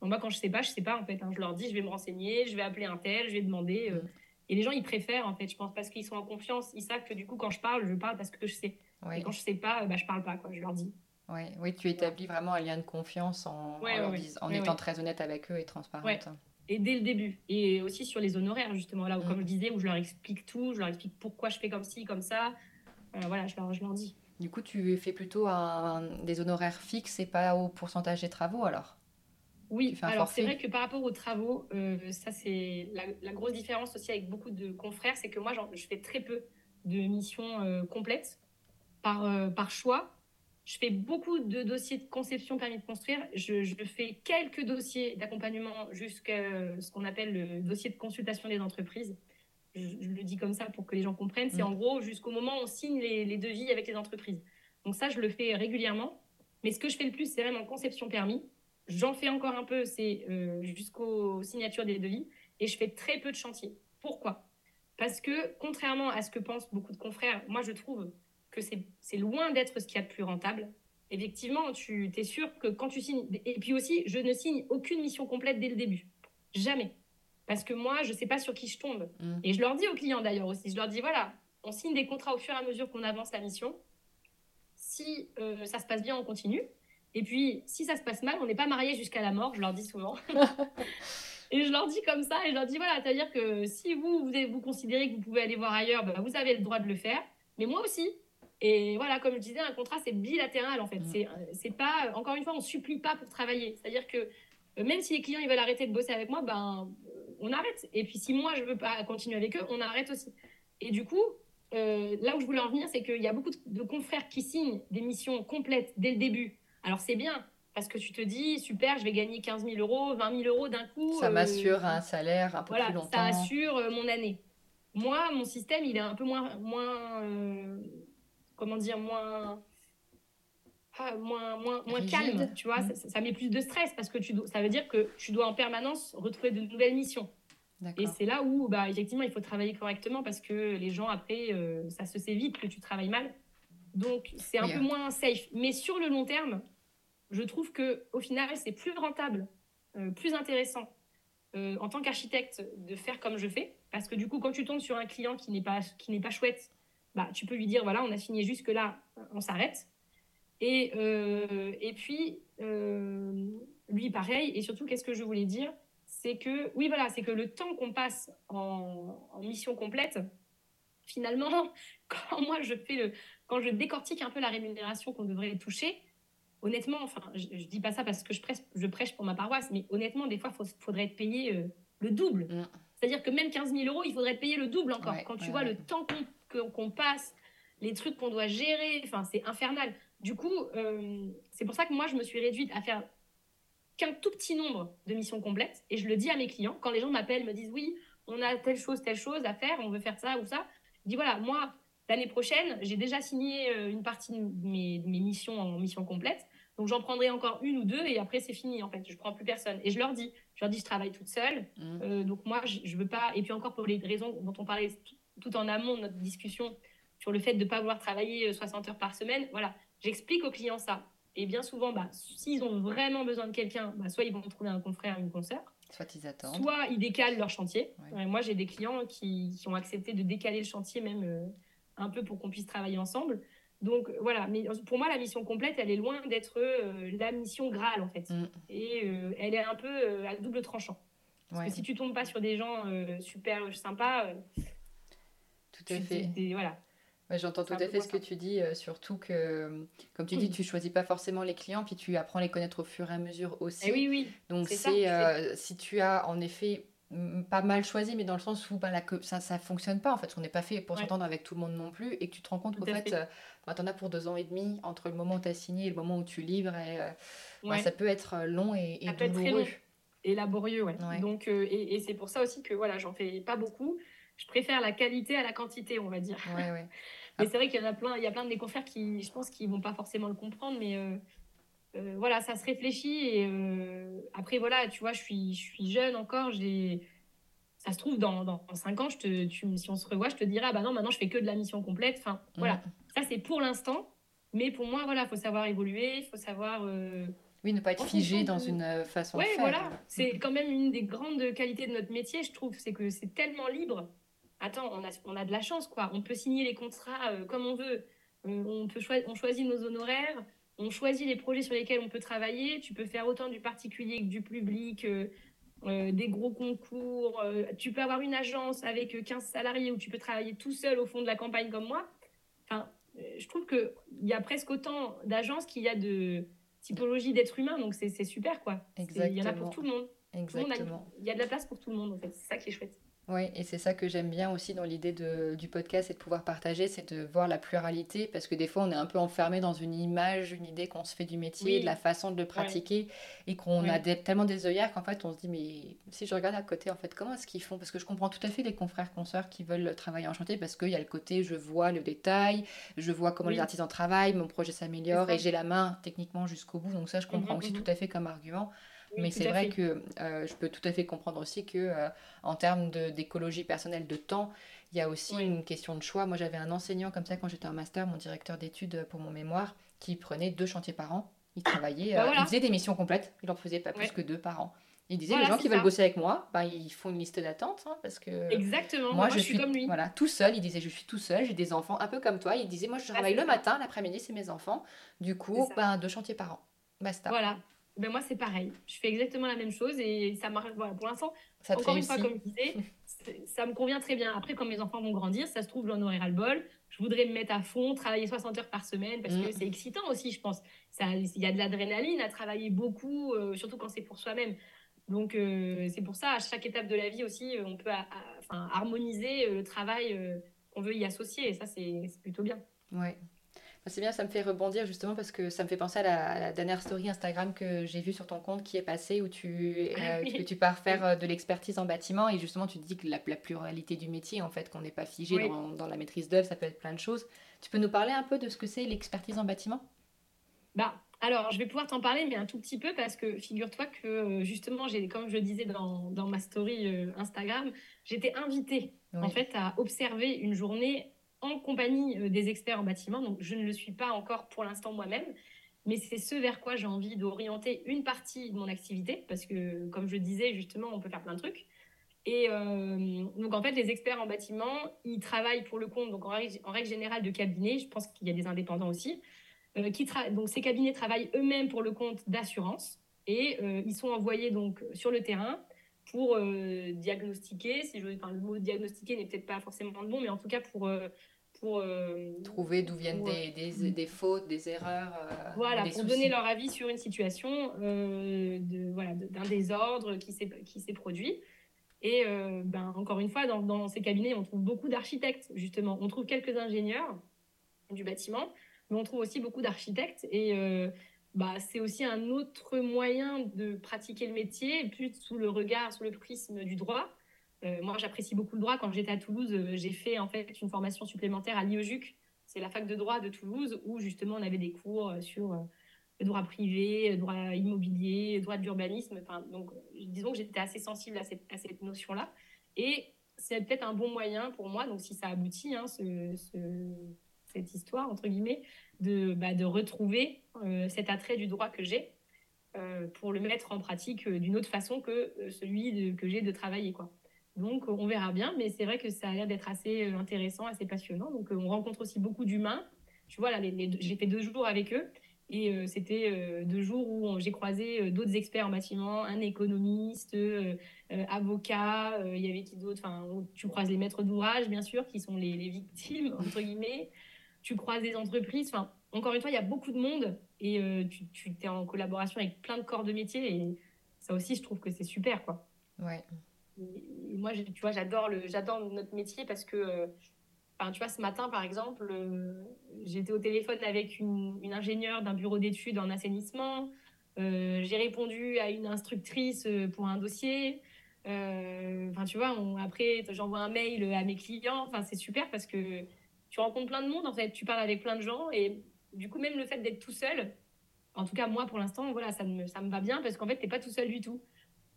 moi, quand je sais pas, je sais pas en fait. Hein. Je leur dis, je vais me renseigner, je vais appeler un tel, je vais demander. Euh. Mm. Et les gens, ils préfèrent en fait, je pense, parce qu'ils sont en confiance. Ils savent que du coup, quand je parle, je parle parce que je sais. Et quand je sais pas, bah, je parle pas, quoi. Je leur dis. Oui, oui, tu établis vraiment un lien de confiance en, en, étant très honnête avec eux et transparente. Et dès le début. Et aussi sur les honoraires, justement, là où, comme mm. je disais, où je leur explique tout, je leur explique pourquoi je fais comme ci, comme ça. Euh, voilà, je leur, je leur dis. Du coup, tu fais plutôt un, des honoraires fixes et pas au pourcentage des travaux alors? Oui, alors c'est vrai que par rapport aux travaux, euh, ça c'est la, grosse différence aussi avec beaucoup de confrères, c'est que moi je fais très peu de missions euh, complètes par, euh, par choix. Je fais beaucoup de dossiers de conception permis de construire. Je, fais quelques dossiers d'accompagnement jusqu'à ce qu'on appelle le dossier de consultation des entreprises. Je, le dis comme ça pour que les gens comprennent. C'est mm. en gros jusqu'au moment où on signe les, les devis avec les entreprises. Donc ça, je le fais régulièrement. Mais ce que je fais le plus, c'est vraiment conception permis J'en fais encore un peu, c'est euh, jusqu'aux signatures des devis, et je fais très peu de chantiers. Pourquoi? Parce que, contrairement à ce que pensent beaucoup de confrères, moi je trouve que c'est loin d'être ce qu'il y a de plus rentable. effectivement, tu es sûr que quand tu signes. Et puis aussi, je ne signe aucune mission complète dès le début. Jamais. Parce que moi, je ne sais pas sur qui je tombe. Mm. Et je leur dis aux clients d'ailleurs aussi. Je leur dis voilà, on signe des contrats au fur et à mesure qu'on avance la mission. Si euh, ça se passe bien, on continue. Et puis, si ça se passe mal, on n'est pas marié jusqu'à la mort, je leur dis souvent. et je leur dis comme ça, et je leur dis voilà, c'est-à-dire que si vous, vous, vous considérez que vous pouvez aller voir ailleurs, bah, vous avez le droit de le faire, mais moi aussi. Et voilà, comme je disais, un contrat, c'est bilatéral en fait. Mm. C'est, pas, encore une fois, on supplie pas pour travailler. C'est-à-dire que euh, même si les clients ils veulent arrêter de bosser avec moi, ben, on arrête. Et puis si moi, je veux pas continuer avec eux, on arrête aussi. Et du coup, euh, là où je voulais en venir, c'est qu'il y a beaucoup de confrères qui signent des missions complètes dès le début. Alors c'est bien, parce que tu te dis, super, je vais gagner 15 000 euros, 20 000 euros d'un coup. Ça m'assure un salaire un peu plus longtemps. Ça assure euh, mon année. Moi, mon système, il est un peu moins, moins comment dire, moins, moins, moins, moins calme, tu vois. Mm. Ça, met plus de stress parce que tu ça veut dire que tu dois en permanence retrouver de nouvelles missions. Et c'est là où, bah, effectivement, il faut travailler correctement parce que les gens, après, euh, ça se sait vite que tu travailles mal. Donc, c'est un peu moins safe. Mais sur le long terme, je trouve que au final, c'est plus rentable, euh, plus intéressant euh, en tant qu'architecte de faire comme je fais. Parce que du coup, quand tu tombes sur un client qui n'est pas, qui pas chouette, bah, tu peux lui dire voilà, on a signé jusque-là, on s'arrête. Et, euh, et puis, euh, lui, pareil. Et surtout, qu'est-ce que je voulais dire? C'est que, oui, voilà, c'est que le temps qu'on passe en, mission complète, finalement, quand moi, je fais le. Quand je décortique un peu la rémunération qu'on devrait toucher, honnêtement, enfin, je, ne dis pas ça parce que je prêche, je prêche pour ma paroisse, mais honnêtement, des fois, il faudrait être payé euh, le double. Mm. C'est-à-dire que même 15 000 euros, il faudrait être payé le double encore. quand tu vois le temps qu'on passe, les trucs qu'on doit gérer, enfin, c'est infernal. Du coup, euh, c'est pour ça que moi, je me suis réduite à faire qu'un tout petit nombre de missions complètes. Et je le dis à mes clients, quand les gens m'appellent, me disent oui, on a telle chose, telle chose à faire, on veut faire ça ou ça. Je dis voilà, moi, l'année prochaine, j'ai déjà signé euh, une partie de mes, missions en mission complète. Donc j'en prendrai encore une ou deux et après c'est fini en fait. Je prends plus personne. Et je leur dis, je leur dis, je travaille toute seule. Mmh. Euh, donc moi, je, je veux pas. Et puis encore pour les raisons dont on parlait tout en amont de notre discussion sur le fait de ne pas vouloir travailler 60 euh, heures par semaine, voilà, j'explique aux clients ça. Et bien souvent, bah, s'ils ont vraiment besoin de quelqu'un, bah, soit ils vont trouver un confrère, une consoeur, soit ils attendent, soit ils décalent leur chantier. moi, j'ai des clients qui, qui, ont accepté de décaler le chantier même euh, un peu pour qu'on puisse travailler ensemble. Donc voilà, mais pour moi, la mission complète, elle est loin d'être euh, la mission Graal en fait. Mm. Et elle est un peu à double tranchant. Parce que si tu tombes pas sur des gens super sympas, tout à fait. voilà. J'entends tout à fait ce que tu dis, euh, surtout que, comme tu dis, tu choisis pas forcément les clients, puis tu apprends à les connaître au fur et à mesure aussi. Eh oui, oui. Donc c'est euh, si tu as en effet pas mal choisi, mais dans le sens où bah, ça ne fonctionne pas en fait, on n'est pas fait pour s'entendre avec tout le monde non plus, et que tu te rends compte qu'en fait, euh, bah, tu en as pour deux ans et demi entre le moment où tu as signé et le moment où tu livres, et bah, ça peut être long et, et douloureux. Et laborieux. Donc, et, et c'est pour ça aussi que voilà, j'en fais pas beaucoup je préfère la qualité à la quantité, on va dire. Ouais, ouais. mais c'est vrai qu'il y en a plein, il y a plein de mes confrères qui, je pense, qui vont pas forcément le comprendre, mais euh, euh, voilà, ça se réfléchit. Et euh, après, voilà, tu vois, je suis, je suis jeune encore. J'ai, ça se trouve dans, dans 5 ans, je te, tu, si on se revoit, je te dirai, ah bah non, maintenant je fais que de la mission complète. Enfin, voilà, mm. ça c'est pour l'instant. Mais pour moi, voilà, faut savoir évoluer, il faut savoir. Oui, ne pas être figé dans une façon de faire. Oui, voilà. C'est quand même une des grandes qualités de notre métier, je trouve. C'est que c'est tellement libre attends, on a, on a de la chance, quoi. On peut signer les contrats euh, comme on veut. On, peut on choisit nos honoraires, on choisit les projets sur lesquels on peut travailler. Tu peux faire autant du particulier que du public, euh, euh, des gros concours. tu peux avoir une agence avec 15 salariés où tu peux travailler tout seul au fond de la campagne comme moi. Enfin, je trouve qu'il y a presque autant d'agences qu'il y a de typologie d'êtres humains, donc c'est super, quoi. Il y en a pour tout le monde. Exactement. Il y a de la place pour tout le monde, en fait. C'est ça qui est chouette. Oui, et c'est ça que j'aime bien aussi dans l'idée du podcast et de pouvoir partager, c'est de voir la pluralité, parce que des fois on est un peu enfermé dans une image, une idée qu'on se fait du métier, de la façon de le pratiquer, et qu'on a tellement des œillères qu'en fait on se dit, mais si je regarde à côté, en fait, comment est-ce qu'ils font? Parce que je comprends tout à fait les confrères, consoeurs qui veulent travailler en chantier, parce qu'il y a le côté, je vois le détail, je vois comment les artisans travaillent, mon projet s'améliore, et j'ai la main techniquement jusqu'au bout, donc ça je comprends aussi tout à fait comme argument. Mais c'est vrai que euh, je peux tout à fait comprendre aussi que euh, en termes d'écologie personnelle de temps, il y a aussi une question de choix. Moi, j'avais un enseignant comme ça quand j'étais en master, mon directeur d'études pour mon mémoire, qui prenait deux chantiers par an. Il travaillait, Bah euh, voilà. il faisait des missions complètes, il en faisait pas plus Ouais. que deux par an. Il disait Voilà, les gens qui veulent bosser avec moi, bah, ils font une liste d'attente hein, parce que Exactement. moi, Moi, je, je suis comme lui. voilà tout seul. Il disait je suis tout seul, j'ai des enfants, un peu comme toi. Il disait moi je Ah, travaille le ça. matin, l'après-midi c'est mes enfants. Du coup, ben, deux chantiers par an, basta. Voilà. Ben moi, c'est pareil. Je fais exactement la même chose et ça marche. Voilà, pour l'instant, encore une fois, comme je disais, ça me convient très bien. Après, quand mes enfants vont grandir, ça se trouve, j'en aurai ras-le-bol. Je voudrais me mettre à fond, travailler 60 heures par semaine parce Mm. que c'est excitant aussi, je pense. Ça- Il y a de l'adrénaline à travailler beaucoup, euh, surtout quand c'est pour soi-même. Donc, euh, c'est pour ça, à chaque étape de la vie aussi, euh, on peut à- à- enfin, harmoniser le travail euh, qu'on veut y associer. Et ça, c'est c'est plutôt bien. Ouais. C'est bien, ça me fait rebondir justement parce que ça me fait penser à la, à la dernière story Instagram que j'ai vue sur ton compte qui est passée où tu, euh, que tu pars faire euh, de l'expertise en bâtiment et justement tu te dis que la, la pluralité du métier, en fait, qu'on n'est pas figé Oui. dans, dans la maîtrise d'œuvre, ça peut être plein de choses. Tu peux nous parler un peu de ce que c'est l'expertise en bâtiment? Bah, alors, je vais pouvoir t'en parler, mais un tout petit peu, parce que figure-toi que euh, justement, j'ai, comme je le disais dans, dans ma story Instagram, j'étais invitée en fait à observer une journée en compagnie euh, des experts en bâtiment. Donc, je ne le suis pas encore pour l'instant moi-même, mais c'est ce vers quoi j'ai envie d'orienter une partie de mon activité, parce que, comme je disais, justement, on peut faire plein de trucs. Et euh, donc, en fait, les experts en bâtiment, ils travaillent pour le compte, donc en règle, générale, de cabinets. Je pense qu'il y a des indépendants aussi. Euh, qui donc ces cabinets travaillent eux-mêmes pour le compte d'assurance et euh, ils sont envoyés donc sur le terrain pour euh, diagnostiquer, si je, enfin, le mot diagnostiquer n'est peut-être pas forcément le bon, mais en tout cas pour, euh, pour euh, Trouver d'où viennent pour, des, des, des fautes, des erreurs, voilà, des pour soucis. donner leur avis sur une situation de, voilà, d'un désordre qui s'est, qui s'est produit. Et euh, ben, encore une fois, dans, dans ces cabinets, on trouve beaucoup d'architectes, justement. On trouve quelques ingénieurs du bâtiment, mais on trouve aussi beaucoup d'architectes. Et euh, bah, c'est aussi un autre moyen de pratiquer le métier, plus sous le regard, sous le prisme du droit. Euh, moi, j'apprécie beaucoup le droit. Quand j'étais à Toulouse, euh, j'ai fait en fait une formation supplémentaire à l'IOJUC. C'est la fac de droit de Toulouse, où justement on avait des cours euh, sur le droit privé, le droit immobilier, le droit de l'urbanisme. Enfin, donc, disons que j'étais assez sensible à cette, à cette notion-là. Et c'est peut-être un bon moyen pour moi, donc si ça aboutit, hein, ce- cette histoire, entre guillemets, de, bah, de retrouver euh, cet attrait du droit que j'ai euh, pour le mettre en pratique euh, d'une autre façon que celui que j'ai de travailler. Quoi. Donc, on verra bien, mais c'est vrai que ça a l'air d'être assez intéressant, assez passionnant. Donc, on rencontre aussi beaucoup d'humains. Tu vois, là, j'ai fait deux jours avec eux. Et c'était deux jours où j'ai croisé d'autres experts en bâtiment, un économiste, avocat, il y avait qui d'autre? Tu croises les maîtres d'ouvrage, bien sûr, qui sont les, les victimes, entre guillemets. Tu croises des entreprises. Enfin, encore une fois, il y a beaucoup de monde et euh, tu, tu es en collaboration avec plein de corps de métier. Et ça aussi, je trouve que c'est super, quoi. Ouais. Et moi, tu vois, j'adore le, j'adore notre métier parce que, euh, enfin, tu vois, ce matin, par exemple, euh, j'étais au téléphone avec une, une ingénieure d'un bureau d'études en assainissement. J'ai répondu à une instructrice pour un dossier. Enfin, tu vois, on- après, j'envoie un mail à mes clients. Enfin, c'est super parce que tu rencontres plein de monde, en fait. Tu parles avec plein de gens et du coup, même le fait d'être tout seul, en tout cas, moi, pour l'instant, voilà, ça me, ça me va bien parce qu'en fait, t'es pas tout seul du tout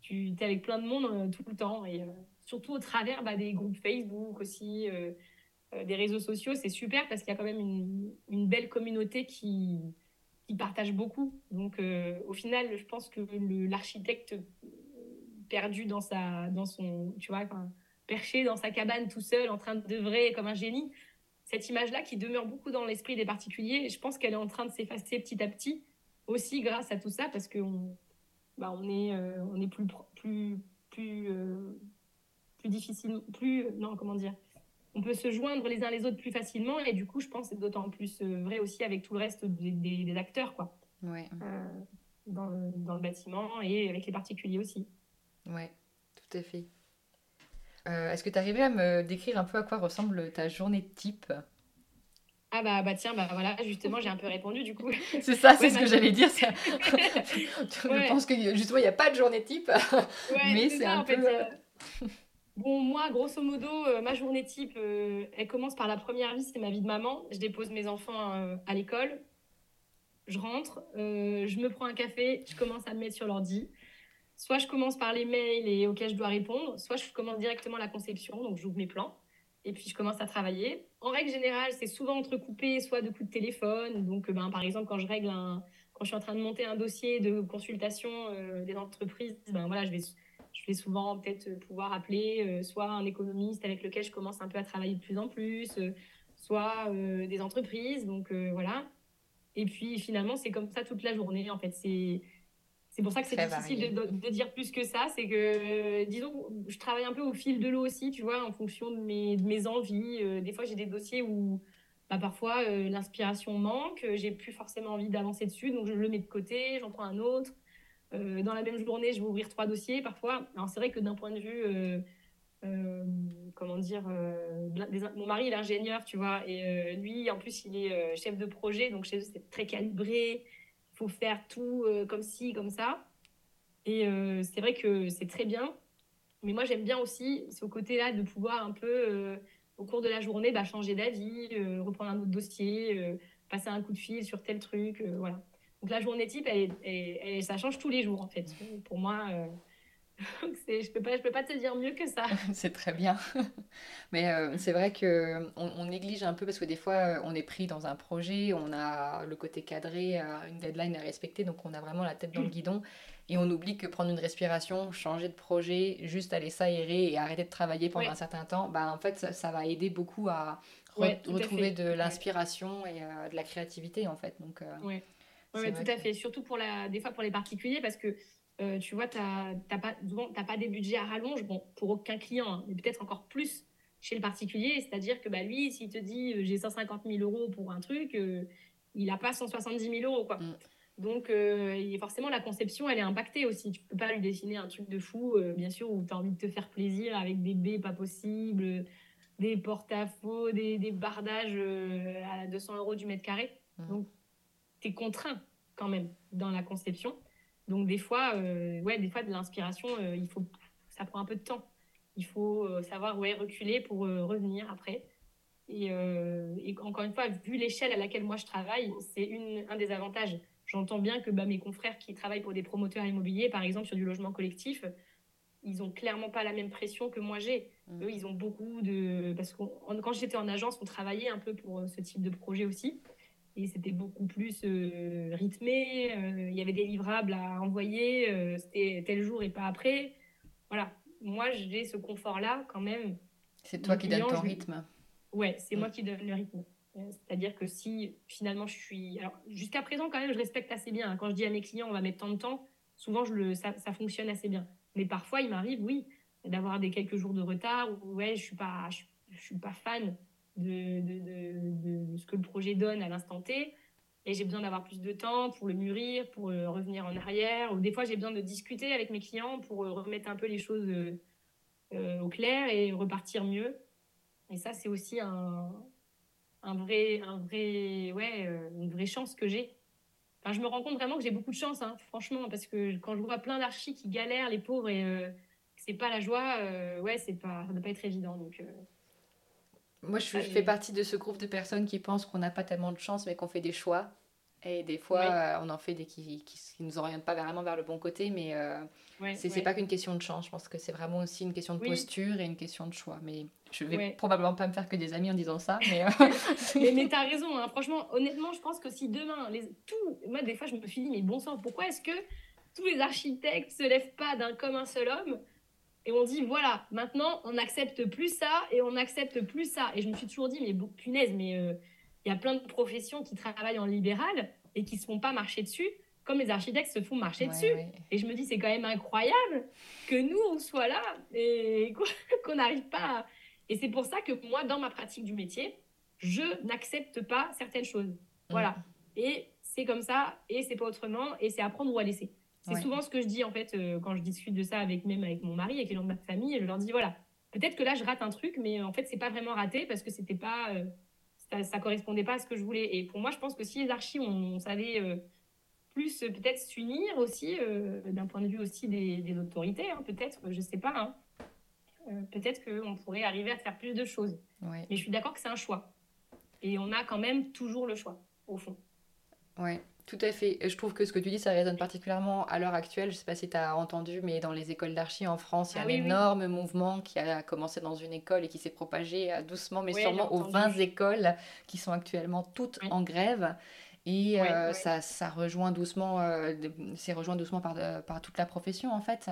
tu es avec plein de monde euh, tout le temps et euh, surtout au travers bah, des groupes Facebook aussi, euh, des réseaux sociaux, c'est super parce qu'il y a quand même une, une belle communauté qui, qui partage beaucoup. Donc au final, je pense que l'architecte perdu dans sa, dans son, tu vois, perché dans sa cabane tout seul, en train d'œuvrer comme un génie, cette image-là qui demeure beaucoup dans l'esprit des particuliers, je pense qu'elle est en train de s'effacer petit à petit aussi grâce à tout ça parce qu'on bah, on est, euh, on est plus, pro- plus, plus, euh, plus difficile, plus, non, comment dire, on peut se joindre les uns les autres plus facilement et du coup, je pense que c'est d'autant plus euh, vrai aussi avec tout le reste des, des- des acteurs, quoi, Ouais. euh, dans, le, dans le bâtiment et avec les particuliers aussi. Ouais, tout à fait. Euh, Est-ce que tu arriverais à me décrire un peu à quoi ressemble ta journée type? Ah bah, bah tiens, bah voilà, justement, j'ai un peu répondu du coup. C'est ça, c'est Ouais, ce ma que j'allais dire. ça. Je Ouais. pense que justement, il n'y a pas de journée type. Ouais, Mais c'est un en fait. peu, euh, Bon, moi, grosso modo, euh, ma journée type, euh, elle commence par la première vie, c'est ma vie de maman. Je dépose mes enfants à l'école. Je rentre, je me prends un café, je commence à me mettre sur l'ordi. Soit je commence par les mails et auxquels je dois répondre, soit je commence directement la conception, donc j'ouvre mes plans. et puis je commence à travailler. En règle générale, c'est souvent entrecoupé soit de coups de téléphone. Donc, ben, par exemple, quand je règle un, quand je suis en train de monter un dossier de consultation euh, des entreprises, ben voilà, je vais, je vais souvent peut-être pouvoir appeler euh, soit un économiste avec lequel je commence un peu à travailler de plus en plus, euh, soit des entreprises. Donc voilà. Et puis finalement, c'est comme ça toute la journée. En fait, c'est c'est pour ça que c'est difficile de, de, dire plus que ça. C'est que, disons, je travaille un peu au fil de l'eau aussi, tu vois, en fonction de mes, de mes envies. des fois, j'ai des dossiers où bah, parfois euh, l'inspiration manque, euh, j'ai plus forcément envie d'avancer dessus, donc je le mets de côté, j'en prends un autre. Euh, dans la même journée, je vais ouvrir trois dossiers parfois. Alors c'est vrai que d'un point de vue, comment dire, mon mari il est ingénieur, tu vois, et lui en plus il est chef de projet, donc chez eux c'est très calibré, faut faire tout comme ci, comme ça. Et c'est vrai que c'est très bien, mais moi j'aime bien aussi ce côté-là de pouvoir un peu au cours de la journée, bah, changer d'avis, euh, reprendre un autre dossier, euh, passer un coup de fil sur tel truc, euh, voilà. Donc la journée type, elle, ça change tous les jours en fait. Pour moi, je peux pas, je peux pas te dire mieux que ça. c'est très bien. Mais c'est vrai que on, néglige un peu parce que des fois, on est pris dans un projet, on a le côté cadré, une deadline à respecter, donc on a vraiment la tête dans le guidon. Et on oublie que prendre une respiration, changer de projet, juste aller s'aérer et arrêter de travailler pendant un certain temps, bah, en fait, ça, va aider beaucoup à retrouver de l'inspiration et euh, de la créativité, en fait. Donc, euh, oui, tout à fait. Surtout pour la, des fois pour les particuliers, parce que euh, tu vois, tu n'as pas, pas des budgets à rallonge, bon, pour aucun client, hein, mais peut-être encore plus chez le particulier. C'est-à-dire que bah, lui, s'il te dit j'ai 150 000 euros pour un truc, il n'a pas 170 000 euros. Quoi. Mm. Donc, euh, forcément, la conception, elle est impactée aussi. Tu peux pas lui dessiner un truc de fou, euh, bien sûr, où tu as envie de te faire plaisir avec des baies pas possibles, des porte-à-faux, des, des, bardages euh, à 200 euros du mètre carré. Mmh. Donc, tu es contraint quand même dans la conception. Donc, des fois, ouais, des fois, de l'inspiration, il faut, ça prend un peu de temps. Il faut savoir ouais, reculer pour revenir après. Et, et, encore une fois, vu l'échelle à laquelle moi je travaille, c'est un des avantages J'entends bien que bah, mes confrères qui travaillent pour des promoteurs immobiliers, par exemple sur du logement collectif, ils ont clairement pas la même pression que moi j'ai. Mmh. Eux, ils ont beaucoup de... Parce que quand j'étais en agence, on travaillait un peu pour euh, ce type de projet aussi. Et c'était beaucoup plus euh, rythmé. Euh, il y avait des livrables à envoyer. c'était tel jour et pas après. Voilà. Moi, j'ai ce confort-là quand même. C'est toi qui donnes ton rythme. Ouais, c'est mmh. moi qui donne le rythme. C'est-à-dire que si finalement je suis. Alors, jusqu'à présent, quand même, je respecte assez bien. Quand je dis à mes clients, on va mettre tant de temps, souvent, je le, ça, fonctionne assez bien. Mais parfois, il m'arrive, oui, d'avoir des quelques jours de retard où, ouais, je ne suis, pas, je, suis pas fan de, de, de, ce que le projet donne à l'instant T. Et j'ai besoin d'avoir plus de temps pour le mûrir, pour euh, revenir en arrière. Ou des fois, j'ai besoin de discuter avec mes clients pour euh, remettre un peu les choses euh, au clair et repartir mieux. Et ça, c'est aussi un, un vrai, un vrai, ouais, une vraie chance que j'ai. Enfin, je me rends compte vraiment que j'ai beaucoup de chance, hein, franchement, parce que quand je vois plein d'archis qui galèrent, les pauvres, et c'est pas la joie, ouais, pas, ça doit pas être évident. Donc, Moi, je, fais partie de ce groupe de personnes qui pensent qu'on n'a pas tellement de chance, mais qu'on fait des choix. Et des fois, on en fait des qui, qui, nous orientent pas vraiment vers le bon côté, mais ce c'est pas qu'une question de chance. Je pense que c'est vraiment aussi une question de posture et une question de choix. Mais je vais probablement pas me faire que des amis en disant ça, mais. Euh, mais, mais t'as raison, hein. franchement, honnêtement, je pense que si demain, les, tout, moi, des fois, je me suis dit, mais bon sang, pourquoi est-ce que tous les architectes se lèvent pas d'un comme un seul homme et on dit, voilà, maintenant, on n'accepte plus ça et on n'accepte plus ça. Et je me suis toujours dit, mais punaise, mais euh, il y a plein de professions qui travaillent en libéral et qui se font pas marcher dessus comme les architectes se font marcher dessus. Et je me dis, c'est quand même incroyable que nous, on soit là et qu'on n'arrive pas à et c'est pour ça que moi, dans ma pratique du métier, je n'accepte pas certaines choses. Voilà. Mm. Et c'est comme ça, et c'est pas autrement, et c'est apprendre ou à laisser. C'est souvent ce que je dis, en fait, euh, quand je discute de ça avec même avec mon mari, avec les gens de ma famille, je leur dis, voilà, peut-être que là, je rate un truc, mais en fait, c'est pas vraiment raté parce que c'était pas, euh, ça, ça, correspondait pas à ce que je voulais. Et pour moi, je pense que si les archives, on, savait euh, plus peut-être s'unir aussi, d'un point de vue aussi des, autorités, hein, peut-être, je sais pas, hein, peut-être qu'on pourrait arriver à faire plus de choses. Mais je suis d'accord que c'est un choix. Et on a quand même toujours le choix, au fond. Oui, Tout à fait. Je trouve que ce que tu dis, ça résonne particulièrement à l'heure actuelle. Je ne sais pas si tu as entendu, mais dans les écoles d'archi en France, il y a ah un énorme mouvement qui a commencé dans une école et qui s'est propagé euh, doucement, mais sûrement aux 20 écoles qui sont actuellement toutes en grève. Et euh, Ça, ça, rejoint doucement, euh, c'est rejoint doucement par, par toute la profession en fait.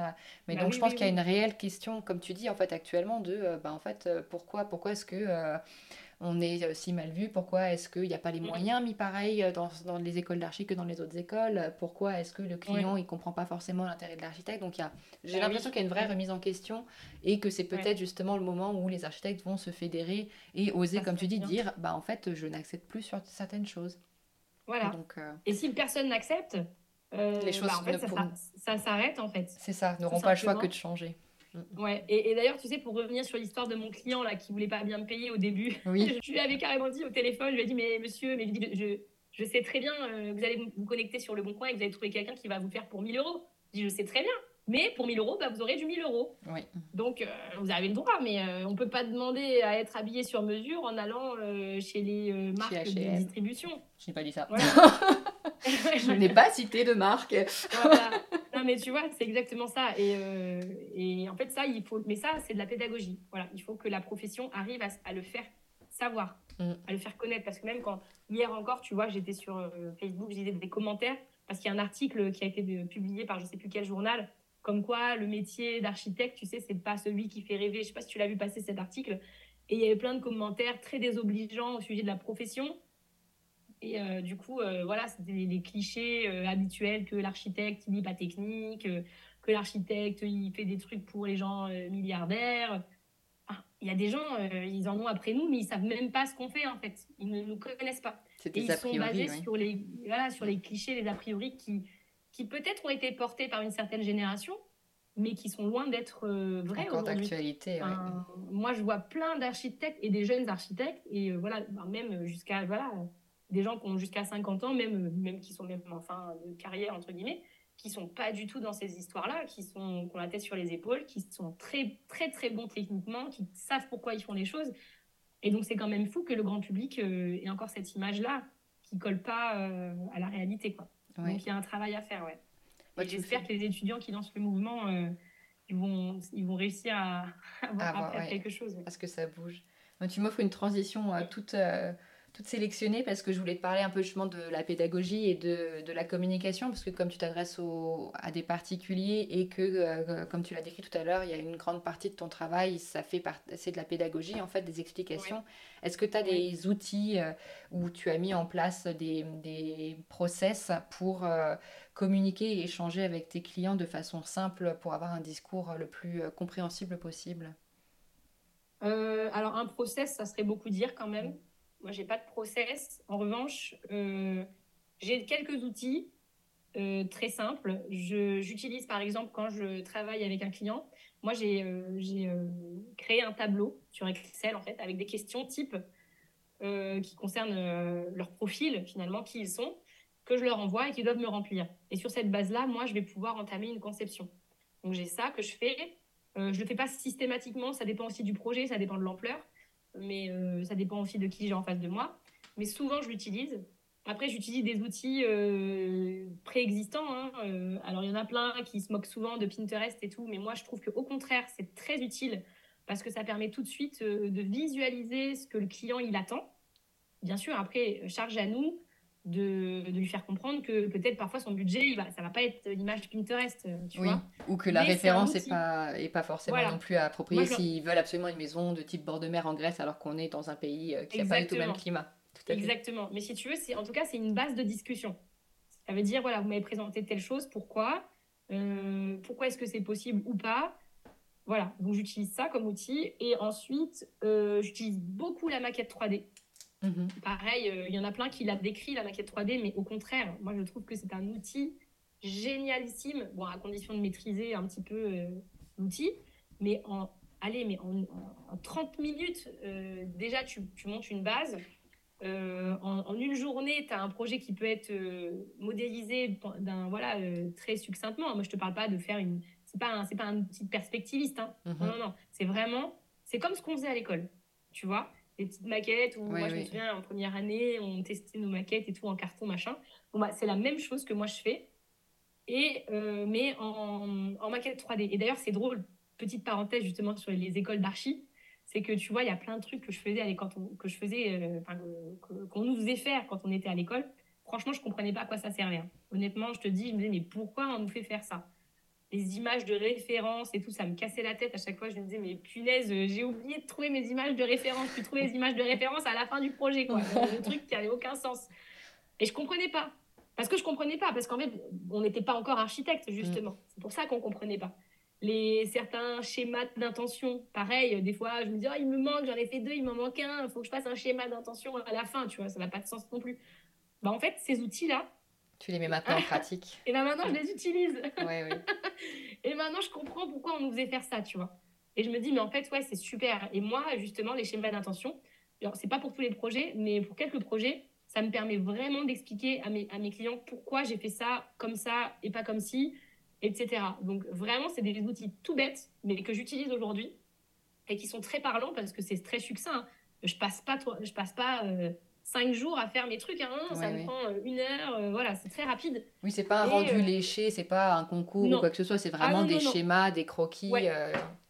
Mais bah donc je pense qu'il y a une réelle question, comme tu dis en fait actuellement, de bah, en fait pourquoi, pourquoi est-ce que on est euh, si mal vu. Pourquoi est-ce qu'il n'y a pas les moyens mis pareil euh, dans, dans les écoles d'archi que dans les autres écoles? Pourquoi est-ce que le client il comprend pas forcément l'intérêt de l'architecte? Donc j'ai bah l'impression qu'il y a une vraie remise en question et que c'est peut-être justement le moment où les architectes vont se fédérer et oser, comme tu dis, dire bah en fait je n'accepte plus sur certaines choses. Voilà. Donc, euh, Et si personne n'accepte, les choses bah, en fait, ça, s'arrête en fait. C'est ça, n'auront pas le choix que de changer. Ouais, et, d'ailleurs, tu sais, pour revenir sur l'histoire de mon client là qui voulait pas bien me payer au début, oui. je lui avais carrément dit au téléphone, je lui ai dit, mais monsieur, mais je, je, sais très bien, euh, vous allez vous connecter sur le bon coin et vous allez trouver quelqu'un qui va vous faire pour 1000 euros. Je dis, je sais très bien, mais pour 1000 euros, bah, vous aurez du 1000 euros. Oui. Donc, euh, vous avez le droit, mais on euh, on peut pas demander à être habillé sur mesure en allant chez les marques de distribution. Je n'ai pas dit ça. je n'ai pas cité de marque. Voilà mais tu vois, c'est exactement ça. Et, euh, et, en fait, ça, il faut. Mais ça, c'est de la pédagogie. Voilà, il faut que la profession arrive à, le faire savoir, mm. à le faire connaître. Parce que même quand hier encore, tu vois, j'étais sur euh, Facebook, j'ai des commentaires parce qu'il y a un article qui a été publié par je sais plus quel journal, comme quoi le métier d'architecte, tu sais, c'est pas celui qui fait rêver. Je sais pas si tu l'as vu passer cet article. Et il y avait plein de commentaires très désobligeants au sujet de la profession. Et euh, du coup, euh, voilà, c'était les, clichés euh, habituels que l'architecte, il n'est pas technique, que l'architecte, il fait des trucs pour les gens milliardaires. Ah, il y a des gens, ils en ont après nous, mais ils savent même pas ce qu'on fait en fait. Ils ne nous connaissent pas. Et ils sont basés sur, les, voilà, sur les clichés, les a priori qui, qui peut-être ont été portés par une certaine génération, mais qui sont loin d'être vrais aujourd'hui. d'actualité. Moi, je vois plein d'architectes et des jeunes architectes, et voilà, ben, même jusqu'à voilà, des gens qui ont jusqu'à 50 ans, même, même qui sont même en fin de carrière, entre guillemets, qui sont pas du tout dans ces histoires-là, qui sont qui ont la tête sur les épaules, qui sont très très très bons techniquement, qui savent pourquoi ils font les choses. Et donc c'est quand même fou que le grand public euh, ait encore cette image-là qui colle pas euh, à la réalité, quoi. Donc il y a un travail à faire, ouais. J'espère que les étudiants qui lancent le mouvement, euh, ils vont ils vont réussir à, avoir, faire quelque chose. Parce que ça bouge. Donc, tu m'offres une transition toute toutes sélectionnées parce que je voulais te parler un peu justement de la pédagogie et de, de la communication, parce que comme tu t'adresses à des particuliers et que, euh, comme tu l'as décrit tout à l'heure, il y a une grande partie de ton travail, ça fait c'est de la pédagogie, en fait, des explications. Est-ce que tu as des outils euh, où tu as mis en place des, des process pour euh, communiquer et échanger avec tes clients de façon simple pour avoir un discours le plus compréhensible possible? Alors un process, ça serait beaucoup dire quand même. Moi, j'ai pas de process. En revanche, euh, j'ai quelques outils euh, très simples. J'utilise par exemple quand je travaille avec un client. Moi, j'ai euh, créé un tableau sur Excel en fait avec des questions type qui concernent leur profil finalement, qui ils sont, que je leur envoie et qu'ils doivent me remplir. Et sur cette base-là, moi, je vais pouvoir entamer une conception. Donc j'ai ça que je fais. je le fais pas systématiquement. Ça dépend aussi du projet, ça dépend de l'ampleur mais euh, ça dépend aussi de qui j'ai en face de moi. Mais souvent, je l'utilise. Après, j'utilise des outils euh, préexistants. Hein. Euh, alors, il y en a plein qui se moquent souvent de Pinterest et tout, mais moi, je trouve qu'au contraire, c'est très utile parce que ça permet tout de suite de visualiser ce que le client il attend. Bien sûr, après, charge à nous de, de, lui faire comprendre que peut-être parfois son budget, va, ça va pas être l'image Pinterest, euh, tu vois. Ou que la référence n'est pas, est pas forcément non plus appropriée s'ils veulent absolument une maison de type bord de mer en Grèce alors qu'on est dans un pays euh, qui n'a pas du tout le même climat. Exactement. Mais si tu veux, c'est en tout cas, c'est une base de discussion. Ça veut dire, voilà, vous m'avez présenté telle chose, pourquoi euh, Pourquoi est-ce que c'est possible ou pas? Voilà, donc j'utilise ça comme outil. Et ensuite, j'utilise beaucoup la maquette 3D. Mhm. Pareil, euh, il y en a plein qui l'a décrit, la maquette 3D, mais au contraire, moi je trouve que c'est un outil génialissime, bon, à condition de maîtriser un petit peu euh, l'outil, mais en, allez, mais en, 30 minutes, euh, déjà tu, montes une base. En, une journée, tu as un projet qui peut être modélisé d'un voilà très succinctement. Moi, je te parle pas de faire une. C'est pas un, c'est pas un outil perspectiviste. Hein. Mhm. Non, non, non. C'est vraiment. C'est comme ce qu'on faisait à l'école. Tu vois des petites maquettes. Où moi, je me souviens, en première année, on testait nos maquettes et tout en carton, machin. Bon, bah, c'est la même chose que moi, je fais, et, euh, mais en, en, maquette 3D. Et d'ailleurs, c'est drôle, petite parenthèse justement sur les écoles d'archi, c'est que tu vois, il y a plein de trucs que je faisais, quand on, que je faisais, euh, qu'on nous faisait faire quand on était à l'école. Franchement, je comprenais pas à quoi ça servait. Hein. Honnêtement, je te dis, je me disais, mais pourquoi on nous fait faire ça? Les images de référence et tout, ça me cassait la tête à chaque fois. Je me disais, mais punaise, j'ai oublié de trouver mes images de référence. Tu trouvais les images de référence à la fin du projet, quoi. Le truc qui n'avait aucun sens. Et je comprenais pas. Parce que je comprenais pas. Parce qu'en fait, on n'était pas encore architecte, justement. Mm. C'est pour ça qu'on comprenait pas. Les, certains schémas d'intention, pareil, des fois, je me disais, oh, il me manque, j'en ai fait deux, il m'en manque un, il faut que je fasse un schéma d'intention à la fin, tu vois, ça n'a pas de sens non plus. Bah, en fait, ces outils-là, tu les mets maintenant en pratique. et ben maintenant, je les utilise. Ouais, oui. et maintenant, je comprends pourquoi on nous faisait faire ça, tu vois. Et je me dis, mais en fait, ouais, c'est super. Et moi, justement, les schémas d'intention, c'est pas pour tous les projets, mais pour quelques projets, ça me permet vraiment d'expliquer à mes, à mes clients pourquoi j'ai fait ça comme ça et pas comme ci, etc. Donc, vraiment, c'est des outils tout bêtes, mais que j'utilise aujourd'hui et qui sont très parlants parce que c'est très succinct. Je passe pas, je passe pas euh, cinq jours à faire mes trucs. Hein. ça me prend euh, une heure. Euh, voilà, c'est très rapide. Oui, c'est pas un rendu euh, léché, c'est pas un concours ou quoi que ce soit. C'est ah vraiment des schémas, des croquis,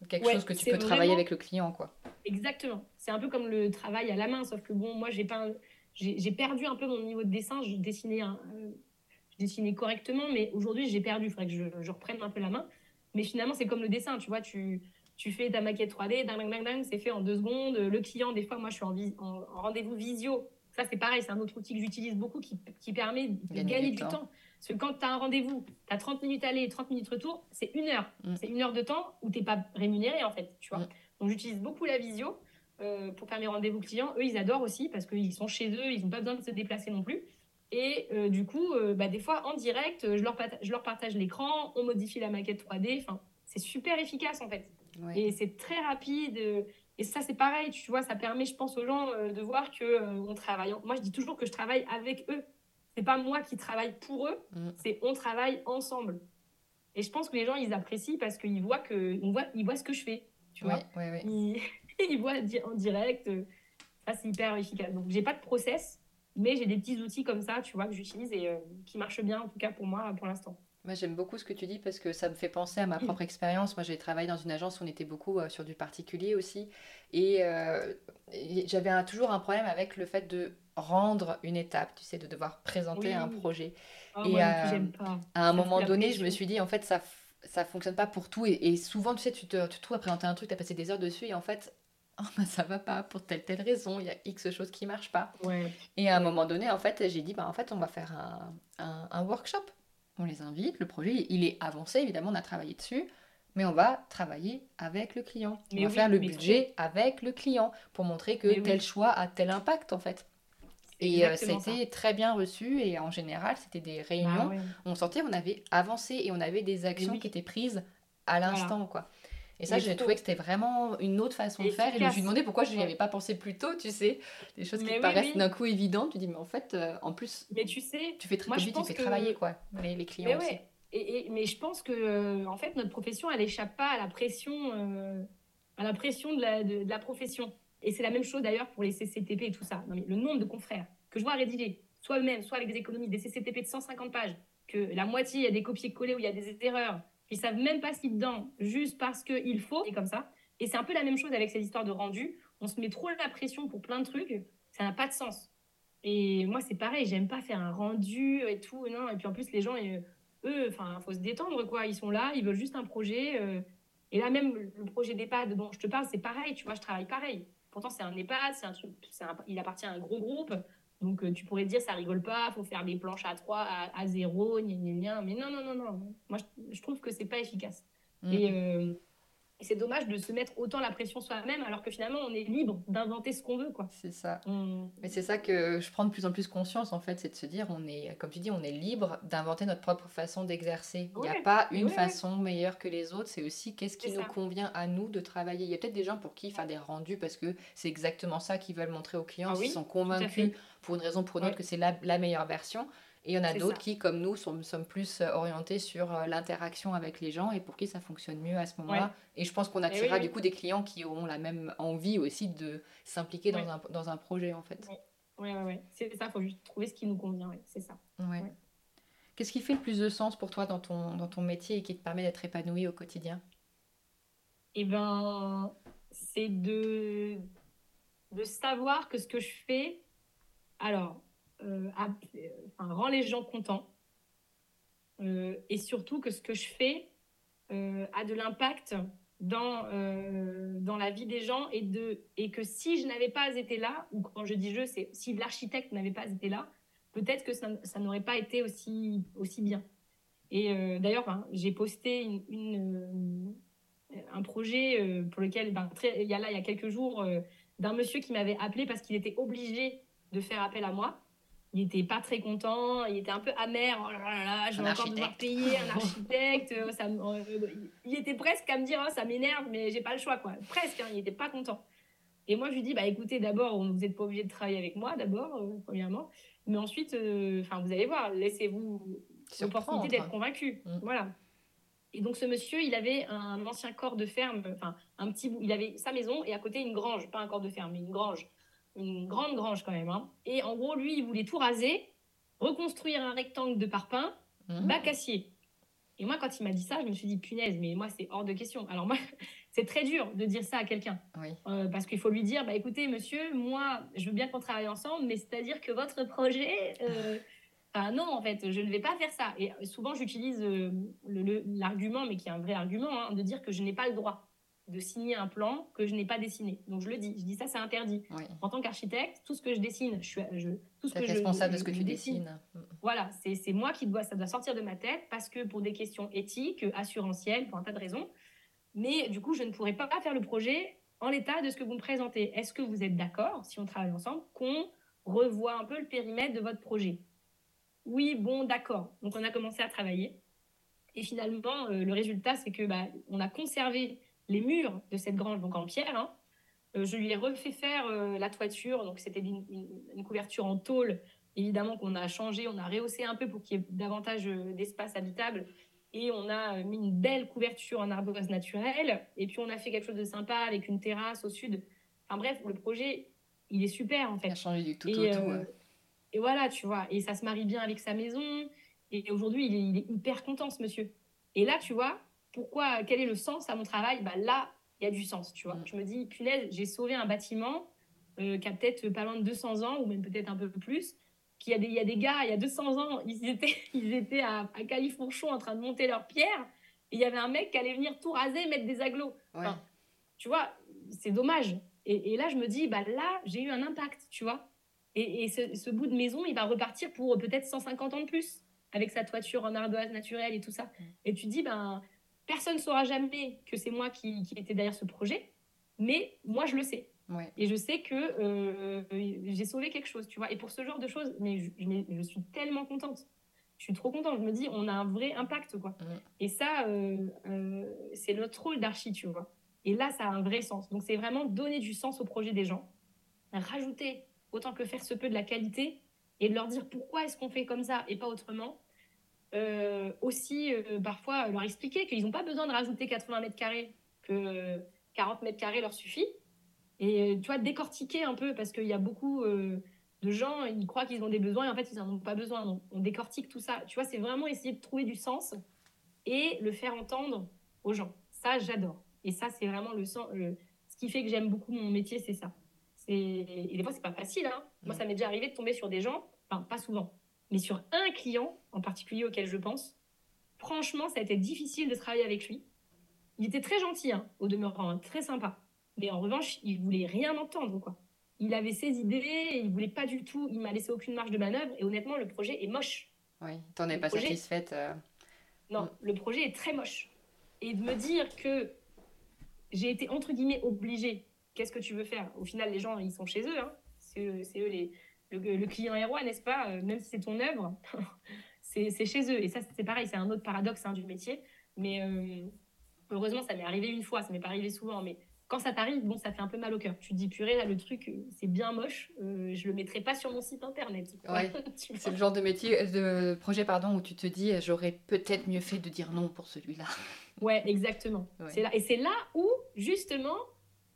quelque chose que tu peux travailler avec le client, quoi. Exactement. C'est un peu comme le travail à la main, sauf que bon, moi, j'ai pas, j'ai perdu un peu mon niveau de dessin. Je dessinais, je dessinais correctement, mais aujourd'hui, j'ai perdu. Il faudrait que je, je, reprenne un peu la main. Mais finalement, c'est comme le dessin, tu vois, tu tu fais ta maquette 3D, ding, ding, ding, c'est fait en deux secondes. Le client, des fois, moi, je suis en, en rendez-vous visio ça, c'est pareil, c'est un autre outil que j'utilise beaucoup qui, qui, permet de gagner, du, temps. Parce que quand tu as un rendez-vous, tu as 30 minutes aller et 30 minutes retour, c'est une heure. Mm. C'est une heure de temps où tu n'es pas rémunéré, en fait. Tu vois mm. Donc, j'utilise beaucoup la visio euh, pour faire mes rendez-vous clients. Eux, ils adorent aussi parce qu'ils sont chez eux, ils n'ont pas besoin de se déplacer non plus. Et euh, du coup, euh, bah, des fois, en direct, je leur, je leur partage l'écran, on modifie la maquette 3D. Enfin, c'est super efficace, en fait. Et c'est très rapide. Et ça, c'est pareil, tu vois, ça permet, je pense, aux gens euh, de voir que euh, on travaille. Moi, je dis toujours que je travaille avec eux. C'est pas moi qui travaille pour eux, mm. c'est on travaille ensemble. Et je pense que les gens, ils apprécient parce qu'ils voient que, on voit, ils voient ce que je fais. Tu vois, Ils, ils, voient en direct. Euh, ça, c'est hyper efficace. Donc, j'ai pas de process, mais j'ai des petits outils comme ça, tu vois, que j'utilise et qui marchent bien, en tout cas pour moi, pour l'instant. Moi, j'aime beaucoup ce que tu dis parce que ça me fait penser à ma propre expérience. Moi, j'ai travaillé dans une agence où on était beaucoup euh, sur du particulier aussi. Et, euh, j'avais toujours un problème avec le fait de rendre une étape, tu sais, de devoir présenter un projet. Oh, et euh, à un moment donné, je me suis dit, en fait, ça ça fonctionne pas pour tout. Et, souvent, tu sais, tu te, tu trouves à présenter un truc, tu as passé des heures dessus et en fait, oh, bah, ça va pas pour telle telle raison, il y a X choses qui marchent pas. Et à un moment donné, en fait, j'ai dit, bah, en fait, on va faire un, un, un workshop on les invite, le projet, il est avancé, évidemment, on a travaillé dessus, mais on va travailler avec le client. on va faire le budget avec le client pour montrer que tel choix a tel impact, en fait. Et euh, c'était très bien reçu et en général, c'était des réunions. Bah on sentait qu'on avait avancé et on avait des actions qui étaient prises à l'instant, quoi. Et ça, j'ai trouvé que c'était vraiment une autre façon de faire. Et je me suis demandé pourquoi je n'y avais pas pensé plus tôt, tu sais. Des choses qui paraissent d'un coup évidentes. Tu dis, mais en fait, euh, en plus, mais tu sais, tu fais très vite, tu fais travailler quoi, les, clients mais aussi. Et, mais je pense que, euh, en fait, notre profession, elle échappe pas à la pression, euh, à la pression de la, de, la profession. Et c'est la même chose d'ailleurs pour les CCTP et tout ça. Non, mais le nombre de confrères que je vois rédiger, soit eux-mêmes, soit avec des économies, des CCTP de 150 pages, que la moitié, il y a des copier-coller où il y a des erreurs, ils savent même pas ce qu'ils dedans, juste parce qu'il faut, et comme ça. Et c'est un peu la même chose avec ces histoires de rendu. On se met trop la pression pour plein de trucs, ça n'a pas de sens. Et moi, c'est pareil, j'aime pas faire un rendu et tout, non. Et puis en plus, les gens, eux, enfin, faut se détendre, quoi. Ils sont là, ils veulent juste un projet. Euh. et là, même le projet d'EHPAD dont je te parle, c'est pareil, tu vois, je travaille pareil. Pourtant, c'est un EHPAD, un truc, il appartient à un gros groupe. Donc, euh, tu pourrais dire, ça rigole pas, faut faire des planches à 3, à, à 0, gna, gna, Mais non, non, non, non. Moi, je, trouve que c'est pas efficace. Mm. Et, euh, c'est dommage de se mettre autant la pression soi-même alors que finalement on est libre d'inventer ce qu'on veut quoi. C'est ça. Mais c'est ça que je prends de plus en plus conscience en fait, c'est de se dire on est comme tu dis on est libre d'inventer notre propre façon d'exercer. Il n'y a pas une façon meilleure que les autres, c'est aussi qu'est-ce qui nous convient à nous de travailler. Il y a peut-être des gens pour qui faire des rendus parce que c'est exactement ça qu'ils veulent montrer aux clients, ah ils sont convaincus pour une raison ou pour une autre que c'est la, la, meilleure version. Et il y en a d'autres qui, comme nous, sont, sommes plus euh, orientés sur euh, l'interaction avec les gens et pour qui ça fonctionne mieux à ce moment-là. Et je pense qu'on attirera du coup des clients qui auront la même envie aussi de s'impliquer dans, un, dans un projet en fait. Oui, oui, oui. C'est ça, il faut juste trouver ce qui nous convient, c'est ça. Qu'est-ce qui fait le plus de sens pour toi dans ton, dans ton métier et qui te permet d'être épanoui au quotidien? Eh ben, c'est de, de savoir que ce que je fais, alors, euh, rend les gens contents. Euh, et surtout que ce que je fais euh, a de l'impact dans, dans la vie des gens et, de, et que si je n'avais pas été là, ou quand je dis je, c'est si l'architecte n'avait pas été là, peut-être que ça, ça n'aurait pas été aussi, aussi bien. Et d'ailleurs, j'ai posté une, un projet pour lequel, ben, il, y a là, il y a quelques jours, d'un monsieur qui m'avait appelé parce qu'il était obligé de faire appel à moi il était pas très content, il était un peu amer. Oh là là, je vais encore devoir payer un architecte. Euh, ça, euh, il était presque à me dire, oh, ça m'énerve, mais j'ai pas le choix, quoi. Presque, hein, il était pas content. Et moi, je lui dis, bah écoutez, d'abord, vous n'êtes pas obligé de travailler avec moi, d'abord, euh, premièrement. Mais ensuite, enfin, vous allez voir, laissez-vous l'opportunité d'être convaincu. Mm. Voilà. Et donc, ce monsieur, il avait un ancien corps de ferme, enfin, un petit bout. Il avait sa maison et à côté une grange, pas un corps de ferme, mais une grange une grande grange quand même. Hein. Et en gros, lui, il voulait tout raser, reconstruire un rectangle de parpaing, mmh. bac acier. Et moi, quand il m'a dit ça, je me suis dit, punaise, mais moi, c'est hors de question. Alors moi, c'est très dur de dire ça à quelqu'un. Euh, parce qu'il faut lui dire, bah écoutez, monsieur, moi, je veux bien qu'on travaille ensemble, mais c'est-à-dire que votre projet... Euh... non, en fait, je ne vais pas faire ça. Et souvent, j'utilise euh, l'argument, mais qui est un vrai argument, hein, de dire que je n'ai pas le droit de signer un plan que je n'ai pas dessiné. Donc je le dis, je dis ça c'est interdit. En tant qu'architecte, tout ce que je dessine, je suis je, tout ce que responsable de ce que tu dessines. Voilà, c'est moi qui dois ça doit sortir de ma tête parce que pour des questions éthiques, assurantielles, pour un tas de raisons. Mais du coup, je ne pourrais pas faire le projet en l'état de ce que vous me présentez. Est-ce que vous êtes d'accord, si on travaille ensemble, qu'on revoit un peu le périmètre de votre projet? Oui, bon, d'accord. Donc on a commencé à travailler. Et finalement, euh, le résultat, c'est que bah, on a conservé les murs de cette grange, donc en pierre. Hein. Euh, je lui ai refait faire euh, la toiture, donc c'était une, couverture en tôle, évidemment qu'on a changé, on a rehaussé un peu pour qu'il y ait davantage euh, d'espace habitable. Et on a mis une belle couverture en ardoise naturelle. Et puis on a fait quelque chose de sympa avec une terrasse au sud. Enfin bref, le projet, il est super en fait. Il a changé du tout et, au tout. Et voilà, tu vois. Et ça se marie bien avec sa maison. Et aujourd'hui, il il est hyper content, ce monsieur. Et là, tu vois, pourquoi, quel est le sens à mon travail? Bah Là, il y a du sens, tu vois. Mm. Je me dis, punaise, j'ai sauvé un bâtiment euh, qui a peut-être pas loin de 200 ans, ou même peut-être un peu plus. Qui a des, il y a des gars, il y a 200 ans, ils étaient, ils étaient à, à Califourchon en train de monter leurs pierres. Et il y avait un mec qui allait venir tout raser, mettre des aglos. tu vois, c'est dommage. Et, là, je me dis, bah là, j'ai eu un impact, tu vois. Et, ce, ce, bout de maison, il va repartir pour peut-être 150 ans de plus, avec sa toiture en ardoise naturelle et tout ça. Mm. Et tu dis, ben, Personne ne saura jamais que c'est moi qui, qui était derrière ce projet, mais moi, je le sais. Et je sais que euh, j'ai sauvé quelque chose, tu vois. Et pour ce genre de choses, mais je, suis tellement contente. Je suis trop contente. Je me dis, on a un vrai impact, quoi. Et ça, euh, euh, c'est notre rôle d'archi, tu vois. Et là, ça a un vrai sens. Donc, c'est vraiment donner du sens au projet des gens, rajouter autant que faire se peut de la qualité et de leur dire pourquoi est-ce qu'on fait comme ça et pas autrement. Euh, aussi euh, parfois leur expliquer qu'ils n'ont pas besoin de rajouter 80 mètres carrés, que 40 mètres carrés leur suffit. Et euh, tu vois, décortiquer un peu, parce qu'il y a beaucoup de gens, ils croient qu'ils ont des besoins et en fait, ils n'en ont pas besoin. Donc, on décortique tout ça. Tu vois, c'est vraiment essayer de trouver du sens et le faire entendre aux gens. Ça, j'adore. Et ça, c'est vraiment le sens. Ce qui fait que j'aime beaucoup mon métier, c'est ça. Et des fois, c'est pas facile. Hein. Moi, ça m'est déjà arrivé de tomber sur des gens, enfin, pas souvent, mais sur un client en particulier auquel je pense, franchement, ça a été difficile de travailler avec lui. Il était très gentil, hein, au demeurant, hein, très sympa. Mais en revanche, il voulait rien entendre, quoi. Il avait ses idées, il voulait pas du tout, il m'a laissé aucune marge de manœuvre, et honnêtement, le projet est moche. Oui, t'en es pas satisfaite euh. Non, le projet est très moche. Et de me dire que j'ai été, entre guillemets, obligée, qu'est-ce que tu veux faire? Au final, les gens, ils sont chez eux, hein. c'est eux les, le, client est roi, n'est-ce pas euh, Même si c'est ton œuvre, c'est chez eux. Et ça, c'est pareil, c'est un autre paradoxe hein, du métier. Mais euh, heureusement, ça m'est arrivé une fois, ça m'est pas arrivé souvent. Mais quand ça t'arrive, bon, ça fait un peu mal au cœur. Tu te dis, purée, là, le truc, euh, c'est bien moche. Euh, je le mettrai pas sur mon site internet. Ouais. c'est le genre de métier, de projet, pardon, où tu te dis, j'aurais peut-être mieux fait de dire non pour celui-là. Ouais, exactement. C'est là, et c'est là où, justement,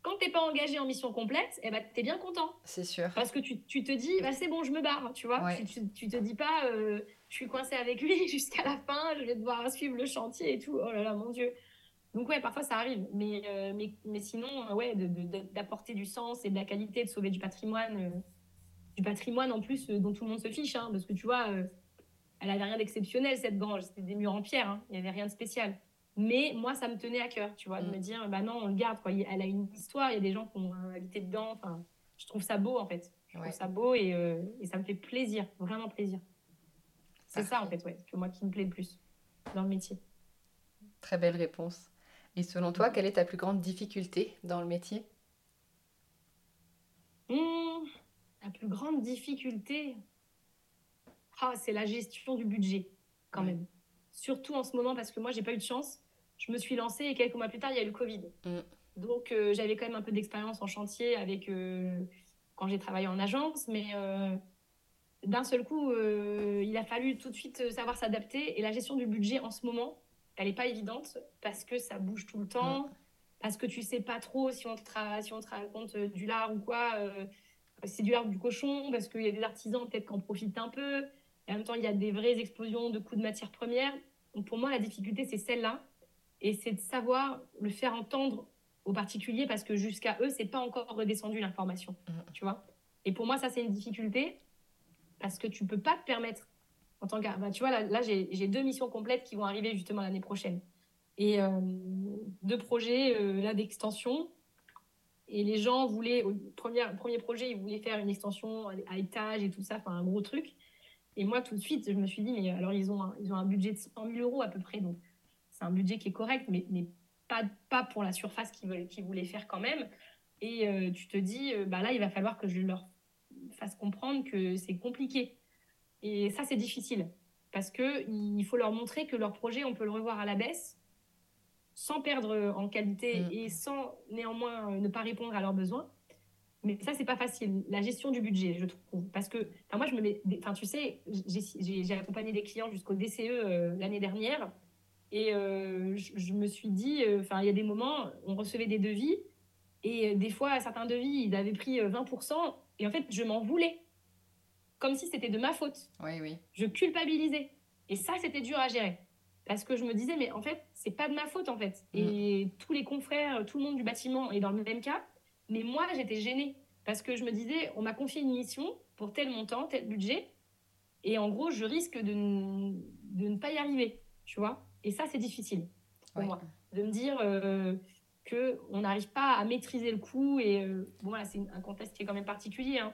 quand t'es pas engagé en mission complète, eh ben, tu es bien content. C'est sûr. Parce que tu, tu te dis, bah, c'est bon, je me barre, tu vois. Tu, tu, te dis pas, euh, je suis coincé avec lui jusqu'à la fin, je vais devoir suivre le chantier et tout. Oh là là, mon Dieu. Donc ouais, parfois ça arrive, mais, euh, mais, mais sinon, euh, ouais, d'apporter du sens et de la qualité, de sauver du patrimoine, euh, du patrimoine en plus dont tout le monde se fiche, hein, parce que tu vois, elle avait rien d'exceptionnel cette grange, c'était des murs en pierre, hein, il n'y avait rien de spécial. Mais moi, ça me tenait à cœur, tu vois, de mm. me dire, bah non, on le garde, quoi. Elle a une histoire, il y a des gens qui ont habité dedans, enfin, je trouve ça beau en fait. Je trouve ça beau et, et, ça me fait plaisir, vraiment plaisir. C'est ça en fait, ouais, que moi qui me plaît le plus dans le métier. Très belle réponse. Et selon toi, quelle est ta plus grande difficulté dans le métier? Mmh, La plus grande difficulté, ah, c'est la gestion du budget, quand même. Surtout en ce moment, parce que moi, j'ai pas eu de chance. Je me suis lancée et quelques mois plus tard, il y a eu le Covid. Mmh. Donc, euh, j'avais quand même un peu d'expérience en chantier avec euh, quand j'ai travaillé en agence, mais euh, d'un seul coup, il a fallu tout de suite savoir s'adapter. Et la gestion du budget en ce moment, elle n'est pas évidente parce que ça bouge tout le temps, parce que tu sais pas trop si on te, si on te raconte du lard ou quoi. C'est du lard ou du cochon, parce qu'il y a des artisans peut-être qui en profitent un peu. Et en même temps, il y a des vraies explosions de coûts de matières premières. Donc pour moi, la difficulté, c'est celle-là. Et c'est de savoir le faire entendre aux particuliers parce que jusqu'à eux, c'est pas encore redescendu l'information. Mm. Tu vois Et pour moi, ça, c'est une difficulté parce que tu peux pas te permettre en tant que, bah, tu vois, là, là j'ai deux missions complètes qui vont arriver justement l'année prochaine. Et euh, deux projets euh, là d'extension. Et les gens voulaient, au premier, premier projet, ils voulaient faire une extension à étage et tout ça, enfin un gros truc. Et moi, tout de suite, je me suis dit, mais alors ils ont un, ils ont un budget de 100 000 euros à peu près. Donc, c'est un budget qui est correct, mais, mais pas, pas pour la surface qu'ils qu'ils voulaient faire quand même. Et euh, tu te dis, bah là, il va falloir que je leur fasse comprendre que c'est compliqué. Et ça, c'est difficile parce qu'il faut leur montrer que leur projet, on peut le revoir à la baisse sans perdre en qualité mm. et sans néanmoins ne pas répondre à leurs besoins. Mais ça, c'est pas facile. La gestion du budget, je trouve. Parce que, moi, je me mets. Enfin, tu sais, j'ai accompagné des clients jusqu'au DCE euh, l'année dernière. Et euh, je, me suis dit, euh, enfin, il y a des moments, on recevait des devis. Et des fois, certains devis, ils avaient pris 20%. Et en fait, je m'en voulais comme si c'était de ma faute. Oui, oui. Je culpabilisais. Et ça, c'était dur à gérer. Parce que je me disais, mais en fait, c'est pas de ma faute, en fait. Et mm. tous les confrères, tout le monde du bâtiment est dans le même cas. Mais moi, j'étais gênée. Parce que je me disais, on m'a confié une mission pour tel montant, tel budget. Et en gros, je risque de, de ne pas y arriver. Tu vois? Et ça, c'est difficile pour moi. De me dire euh, qu'on n'arrive pas à maîtriser le coût. Et euh, bon, voilà, c'est un contexte qui est quand même particulier. Hein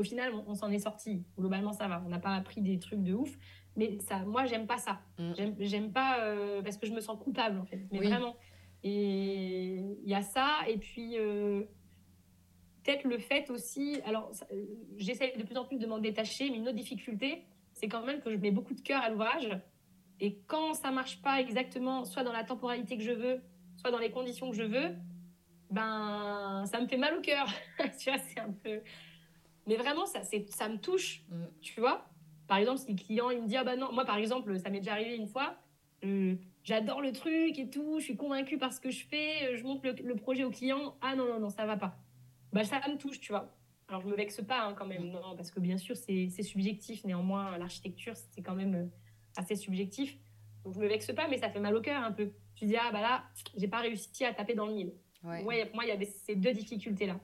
au final, on, s'en est sorti. Globalement, ça va. On n'a pas appris des trucs de ouf. Mais ça, moi, j'aime pas ça. Mm. J'aime pas euh, parce que je me sens coupable, en fait. Mais vraiment. Et il y a ça. Et puis, euh, peut-être le fait aussi. Alors, j'essaie de plus en plus de m'en détacher, mais une autre difficulté, c'est quand même que je mets beaucoup de cœur à l'ouvrage. Et quand ça marche pas exactement, soit dans la temporalité que je veux, soit dans les conditions que je veux, ben, ça me fait mal au cœur. tu vois, c'est un peu mais vraiment, ça, ça me touche, mm. tu vois. Par exemple, si le client il me dit Ah bah non, moi par exemple, ça m'est déjà arrivé une fois, euh, j'adore le truc et tout, je suis convaincue par ce que je fais, euh, je montre le, projet au client, ah non, non, non, ça va pas. Bah ça me touche, tu vois. Alors je me vexe pas hein, quand même, non, parce que bien sûr c'est subjectif, néanmoins l'architecture c'est quand même euh, assez subjectif. Donc je me vexe pas, mais ça fait mal au cœur un peu. Tu dis Ah bah là, j'ai pas réussi à taper dans le mille. Ouais. moi, il y avait ces deux difficultés-là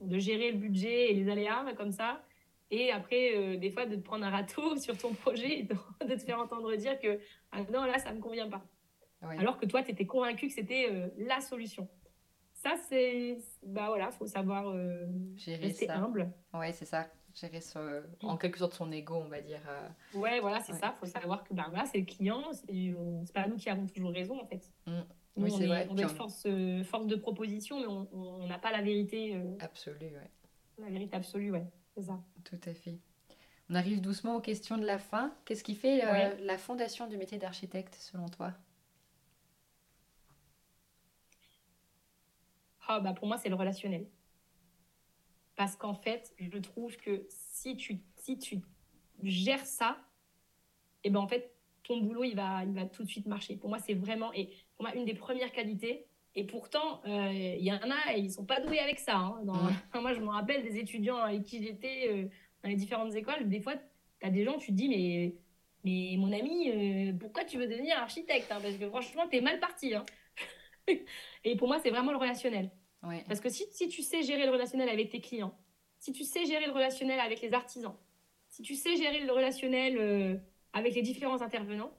de gérer le budget et les aléas comme ça. Et après, euh, des fois, de te prendre un râteau sur ton projet et de, te faire entendre dire que ah non, là, ça ne me convient pas. Alors que toi, tu étais convaincu que c'était euh, la solution. Ça, c'est. Bah voilà, faut savoir euh, rester humble. Ouais, c'est ça. Gérer en quelque sorte son ego, on va dire. Ouais, voilà, c'est ça. faut savoir que bah, voilà, c'est le client. C'est pas nous qui avons toujours raison, en fait. Mmh oui, vrai. On être force, euh, force de proposition, mais on n'a pas la vérité. Euh, absolue, ouais. La vérité absolue, ouais. C'est ça. Tout à fait. On arrive doucement aux questions de la fin. Qu'est-ce qui fait euh, la fondation du métier d'architecte, selon toi? Ah, bah, pour moi, c'est le relationnel. Parce qu'en fait, je trouve que si tu, si tu gères ça, et eh ben en fait, ton boulot, il va, il va tout de suite marcher. Pour moi, c'est vraiment, et pour moi, une des premières qualités. Et pourtant, euh, il y en a, ils sont pas doués avec ça. Hein. moi, je me rappelle des étudiants avec qui j'étais euh, dans les différentes écoles. Des fois, tu as des gens, tu te dis, mais, mais mon ami, euh, pourquoi tu veux devenir architecte hein? Parce que franchement, tu es mal parti. Hein. et pour moi, c'est vraiment le relationnel. Parce que si, si tu sais gérer le relationnel avec tes clients, si tu sais gérer le relationnel avec les artisans, si tu sais gérer le relationnel avec les différents intervenants,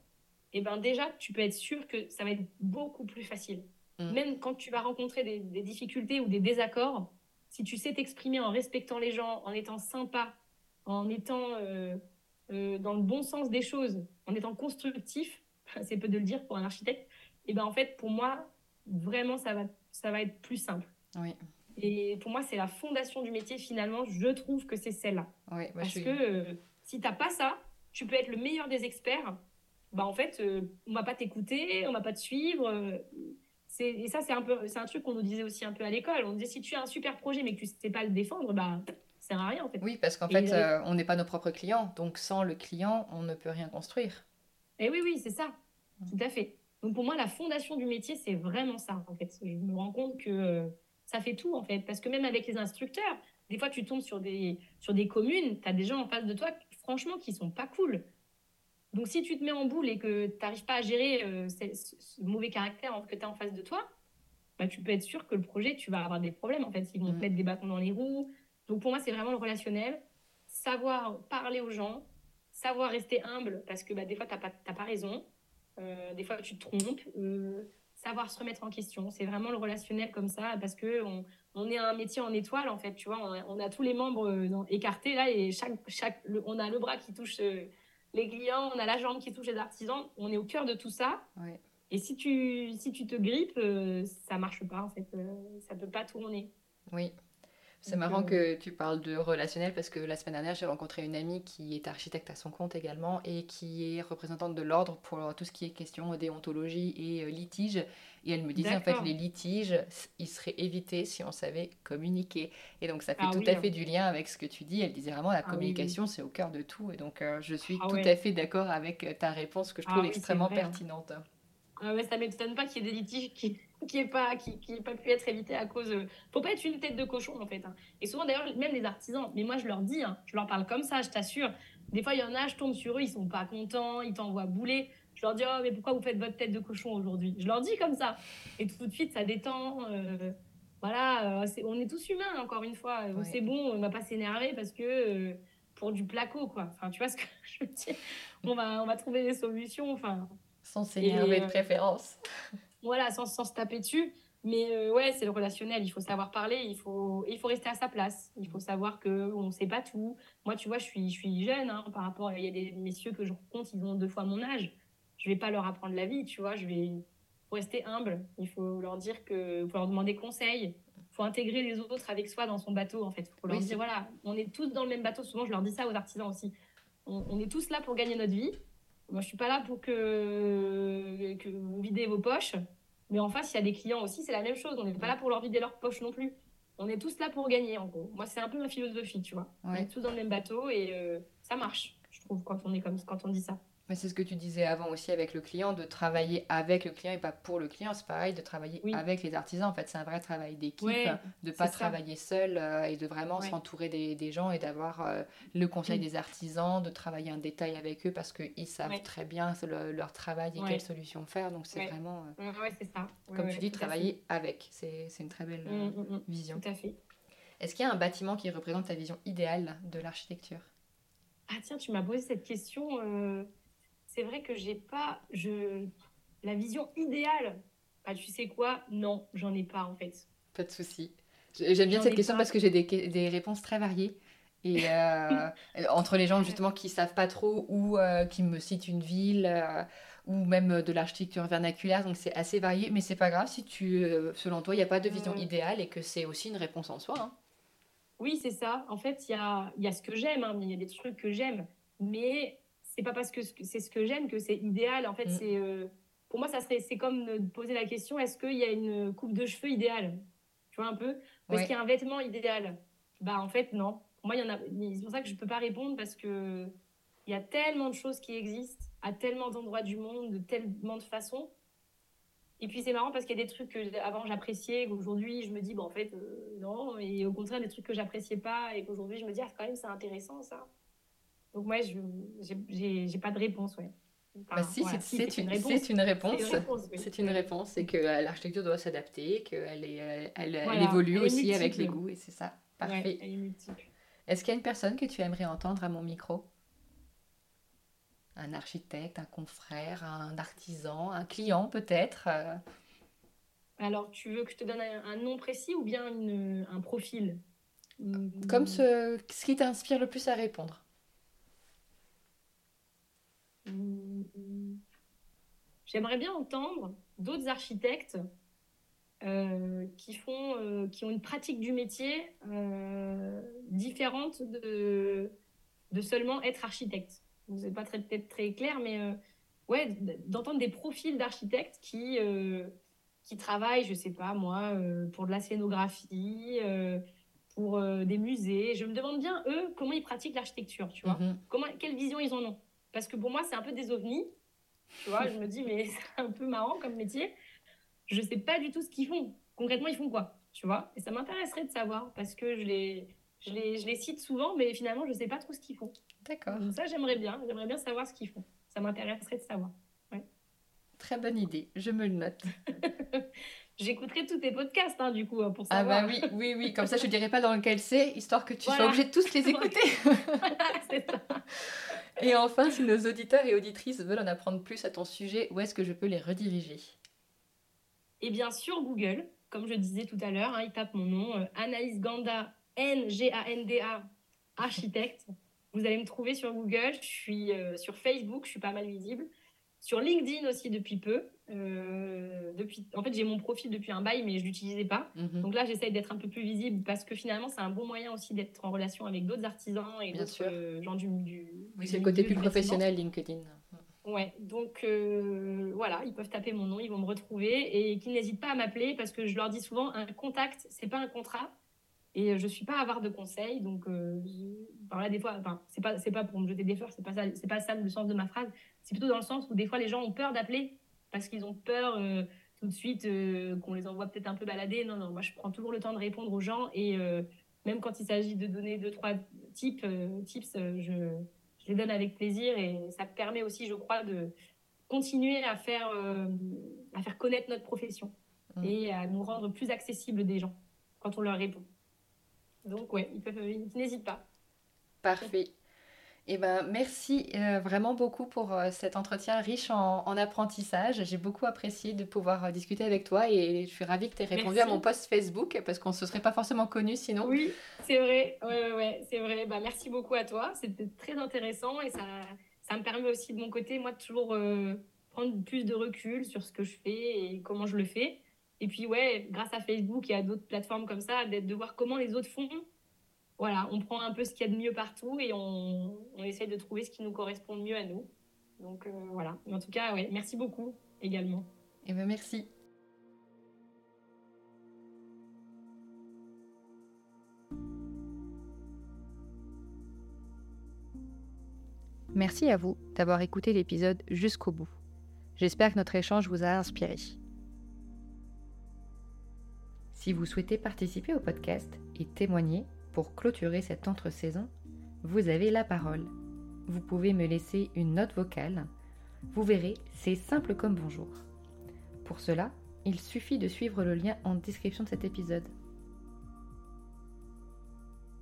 et eh ben déjà, tu peux être sûr que ça va être beaucoup plus facile. Mm. Même quand tu vas rencontrer des, difficultés ou des désaccords, si tu sais t'exprimer en respectant les gens, en étant sympa, en étant euh, euh, dans le bon sens des choses, en étant constructif, c'est peu de le dire pour un architecte, et eh ben en fait, pour moi, vraiment, ça va, ça va être plus simple. Oui. Et pour moi, c'est la fondation du métier, finalement, je trouve que c'est celle-là. Oui, Parce que euh, si tu n'as pas ça, tu peux être le meilleur des experts. Bah, en fait, euh, on va pas t'écouter, on va pas te suivre. Euh, et ça, c'est un, peu, un truc qu'on nous disait aussi un peu à l'école. On disait si tu as un super projet mais que tu sais pas le défendre, bah, ça sert à rien en fait. Oui, parce qu'en fait, euh, on n'est pas nos propres clients. Donc sans le client, on ne peut rien construire. Et oui, oui, c'est ça. Tout à fait. Donc pour moi, la fondation du métier, c'est vraiment ça en fait. Je me rends compte que ça fait tout en fait. Parce que même avec les instructeurs, des fois, tu tombes sur des, sur des communes, tu as des gens en face de toi, franchement, qui sont pas cool. Donc, si tu te mets en boule et que tu n'arrives pas à gérer euh, ce, mauvais caractère que tu as en face de toi, bah, tu peux être sûr que le projet, tu vas avoir des problèmes. En fait, ils vont te mm. mettre des bâtons dans les roues. Donc, pour moi, c'est vraiment le relationnel. Savoir parler aux gens, savoir rester humble, parce que bah, des fois, tu n'as pas, pas, raison. Euh, des fois, tu te trompes. Euh, savoir se remettre en question. C'est vraiment le relationnel comme ça, parce que on, on est un métier en étoile, en fait, tu vois. On a, tous les membres euh, écartés, là, et chaque, chaque, on a le bras qui touche euh, les clients, on a la jambe qui touche les artisans. On est au cœur de tout ça. Et si tu, si tu te grippes, euh, ça marche pas, en fait. ça peut pas tourner. Oui. C'est marrant que tu parles de relationnel parce que la semaine dernière, j'ai rencontré une amie qui est architecte à son compte également et qui est représentante de l'ordre pour tout ce qui est question déontologie et litige. Et elle me disait en fait les litiges, ils seraient évités si on savait communiquer. Et donc ça fait ah tout à hein. fait du lien avec ce que tu dis. Elle disait vraiment la ah communication c'est au cœur de tout. Et donc euh, je suis ah tout à fait d'accord avec euh, ta réponse que je trouve extrêmement hein. pertinente. Ah ouais, ça m'étonne pas qu'il y ait des litiges qui qui n'ait pas qui, qui pas pu être évités à cause de... faut pas être une tête de cochon en fait hein. et souvent d'ailleurs même les artisans mais moi je leur dis je leur parle comme ça je t'assure des fois il y en a je tombe sur eux ils sont pas contents ils t'envoient bouler je leur dis, oh, mais pourquoi vous faites votre tête de cochon aujourd'hui? Je leur dis comme ça. Et tout de suite, ça détend. Euh, voilà, euh, on est tous humains, encore une fois. C'est bon, on va pas s'énerver parce que euh, pour du placo, quoi. Enfin, tu vois ce que je veux dire? On va, on va trouver des solutions. Enfin, sans s'énerver de préférence. Voilà, sans, sans se taper dessus. Mais ouais, c'est le relationnel. Il faut savoir parler, il faut, il faut rester à sa place. Il faut savoir qu'on ne sait pas tout. Moi, tu vois, je suis, je suis jeune hein, par rapport. Il y a des messieurs que je rencontre, ils ont deux fois mon âge je vais pas leur apprendre la vie, tu vois. Je vais rester humble. Il faut leur dire que, faut leur demander conseil. Il faut intégrer les autres avec soi dans son bateau, en fait. Il faut leur dire, voilà, on est tous dans le même bateau. Souvent, je leur dis ça aux artisans aussi. On, est tous là pour gagner notre vie. Moi, je suis pas là pour que, que vous videz vos poches. Mais en face, il y a des clients aussi, c'est la même chose. On n'est pas là pour leur vider leurs poches non plus. On est tous là pour gagner, en gros. Moi, c'est un peu ma philosophie, tu vois. On est tous dans le même bateau et euh, ça marche, je trouve, quand on est comme quand on dit ça. Mais c'est ce que tu disais avant aussi avec le client, de travailler avec le client et pas pour le client. C'est pareil de travailler avec les artisans. En fait, c'est un vrai travail d'équipe, de ne pas travailler seul euh, et de vraiment s'entourer des, des, gens et d'avoir euh, le conseil des artisans, de travailler en détail avec eux parce qu'ils savent très bien leur travail et quelles solutions faire. Donc c'est vraiment, euh, c'est ça. comme tu dis, travailler avec. C'est une très belle mmh, mmh, mmh. vision. Tout à fait. Est-ce qu'il y a un bâtiment qui représente ta vision idéale de l'architecture? Ah tiens, tu m'as posé cette question c'est vrai que j'ai pas je la vision idéale. Bah, tu sais quoi Non, j'en ai pas en fait. Pas de souci. J'aime bien cette question parce que j'ai des, des, réponses très variées. Et euh, entre les gens justement qui savent pas trop ou euh, qui me citent une ville euh, ou même de l'architecture vernaculaire, donc c'est assez varié, mais c'est pas grave si tu, selon toi, il n'y a pas de vision idéale et que c'est aussi une réponse en soi. Hein. Oui, c'est ça. En fait, il y a, y a, ce que j'aime, hein, il y a des trucs que j'aime, mais c'est pas parce que c'est ce que j'aime que c'est idéal. En fait, mm. c'est euh, pour moi, ça serait c'est comme de poser la question est-ce qu'il y a une coupe de cheveux idéale? Tu vois un peu? Est-ce qu'il y a un vêtement idéal? Bah en fait, non. Moi, il y en a. C'est pour ça que je ne peux pas répondre parce que il y a tellement de choses qui existent à tellement d'endroits du monde, de tellement de façons. Et puis c'est marrant parce qu'il y a des trucs que avant j'appréciais, qu'aujourd'hui je me dis, bon en fait, euh, non. Et au contraire, des trucs que j'appréciais pas et qu'aujourd'hui je me dis, ah, quand même, c'est intéressant ça. Donc moi, je j'ai pas de réponse, ouais. bah si, c'est une, réponse. C'est une réponse. C'est une réponse. C'est que euh, l'architecture doit s'adapter, qu'elle est, elle, elle, évolue aussi avec les goûts, et c'est ça. Parfait. Est-ce qu'il y a une personne que tu aimerais entendre à mon micro? Un architecte, un confrère, un artisan, un client peut-être euh? Alors, tu veux que je te donne un, nom précis ou bien un profil? Comme ce, ce qui t'inspire le plus à répondre. J'aimerais bien entendre d'autres architectes euh, qui, font, euh, qui ont une pratique du métier euh, différente de, de seulement être architecte. Ce n'est pas très, peut-être très clair, mais ouais, d'entendre des profils d'architectes qui, qui travaillent, je sais pas moi, pour de la scénographie, pour des musées. Je me demande bien, eux, comment ils pratiquent l'architecture, tu vois mm-hmm. comment, Quelle vision ils en ont Parce que pour moi, c'est un peu des ovnis. Tu vois, je me dis, mais c'est un peu marrant comme métier je sais pas du tout ce qu'ils font. Concrètement, ils font quoi Tu vois? Et ça m'intéresserait de savoir parce que je les, je les, je les cite souvent, mais finalement, je sais pas trop ce qu'ils font. D'accord. Ça, j'aimerais bien. J'aimerais bien savoir ce qu'ils font. Ça m'intéresserait de savoir. Ouais. Très bonne idée. Je me le note. J'écouterai tous tes podcasts, hein, du coup, hein, pour savoir. Ah bah oui, oui, oui. Comme ça, je ne dirai pas dans lequel c'est, histoire que tu sois obligé de tous les écouter. c'est ça. Et enfin, si nos auditeurs et auditrices veulent en apprendre plus à ton sujet, où est-ce que je peux les rediriger? Et bien sûr, Google, comme je disais tout à l'heure, hein, il tape mon nom, euh, Anaïs Ganda, N-G-A-N-D-A, architecte. Vous allez me trouver sur Google. Je suis euh, sur Facebook, je suis pas mal visible. Sur LinkedIn aussi depuis peu. Euh, depuis, en fait, j'ai mon profil depuis un bail, mais je l'utilisais pas. Mhm. Donc là, j'essaye d'être un peu plus visible parce que finalement, c'est un bon moyen aussi d'être en relation avec d'autres artisans et d'autres gens du, du, Oui, c'est le côté plus professionnel, LinkedIn. Ouais, donc euh, voilà, ils peuvent taper mon nom, ils vont me retrouver et qu'ils n'hésitent pas à m'appeler parce que je leur dis souvent un contact, c'est pas un contrat et je suis pas avoir de conseils. Donc, euh, là, des fois, enfin, c'est pas, c'est pas pour me jeter des fleurs, c'est pas ça, c'est pas ça le sens de ma phrase. C'est plutôt dans le sens où des fois les gens ont peur d'appeler parce qu'ils ont peur euh, tout de suite qu'on les envoie peut-être un peu balader. Non, non, moi je prends toujours le temps de répondre aux gens et même quand il s'agit de donner deux trois tips, tips, je je les donne avec plaisir et ça permet aussi, je crois, de continuer à faire, euh, à faire connaître notre profession mmh. et à nous rendre plus accessibles des gens quand on leur répond. Donc, ouais, ils n'hésitent pas. Parfait. Eh ben, merci euh, vraiment beaucoup pour euh, cet entretien riche en, apprentissage. J'ai beaucoup apprécié de pouvoir euh, discuter avec toi et je suis ravie que tu aies répondu à mon post Facebook parce qu'on ne se serait pas forcément connus sinon. Oui, c'est vrai. Ouais, ouais, c'est vrai. Bah, merci beaucoup à toi. C'était très intéressant et ça, ça me permet aussi de mon côté, moi, de toujours prendre plus de recul sur ce que je fais et comment je le fais. Et puis, ouais, grâce à Facebook et à d'autres plateformes comme ça, de voir comment les autres font voilà, on prend un peu ce qu'il y a de mieux partout et on, on essaye de trouver ce qui nous correspond mieux à nous. Donc euh, voilà. en tout cas, merci beaucoup également. Et eh ben merci. Merci à vous d'avoir écouté l'épisode jusqu'au bout. J'espère que notre échange vous a inspiré. Si vous souhaitez participer au podcast et témoigner, pour clôturer cette entre-saison, vous avez la parole. Vous pouvez me laisser une note vocale. Vous verrez, c'est simple comme bonjour. Pour cela, il suffit de suivre le lien en description de cet épisode.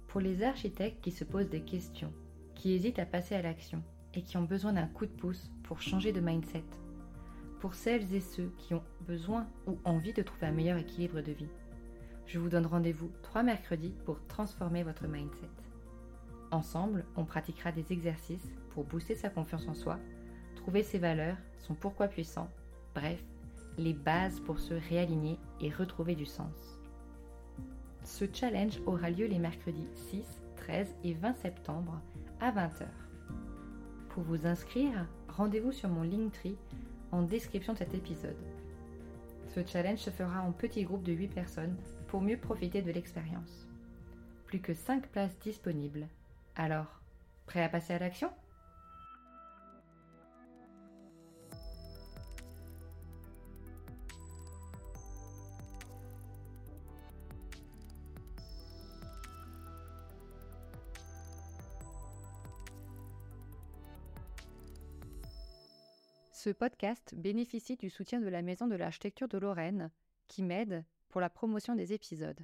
Pour les architectes qui se posent des questions, qui hésitent à passer à l'action et qui ont besoin d'un coup de pouce pour changer de mindset. Pour celles et ceux qui ont besoin ou envie de trouver un meilleur équilibre de vie je vous donne rendez-vous trois mercredis pour transformer votre mindset. Ensemble, on pratiquera des exercices pour booster sa confiance en soi, trouver ses valeurs, son pourquoi puissant, bref, les bases pour se réaligner et retrouver du sens. Ce challenge aura lieu les mercredis 6, 13 et 20 septembre à 20h. Pour vous inscrire, rendez-vous sur mon Linktree en description de cet épisode. Ce challenge se fera en petit groupe de 8 personnes pour mieux profiter de l'expérience. Plus que 5 places disponibles. Alors, prêt à passer à l'action? Ce podcast bénéficie du soutien de la Maison de l'Architecture de Lorraine, qui m'aide pour la promotion des épisodes.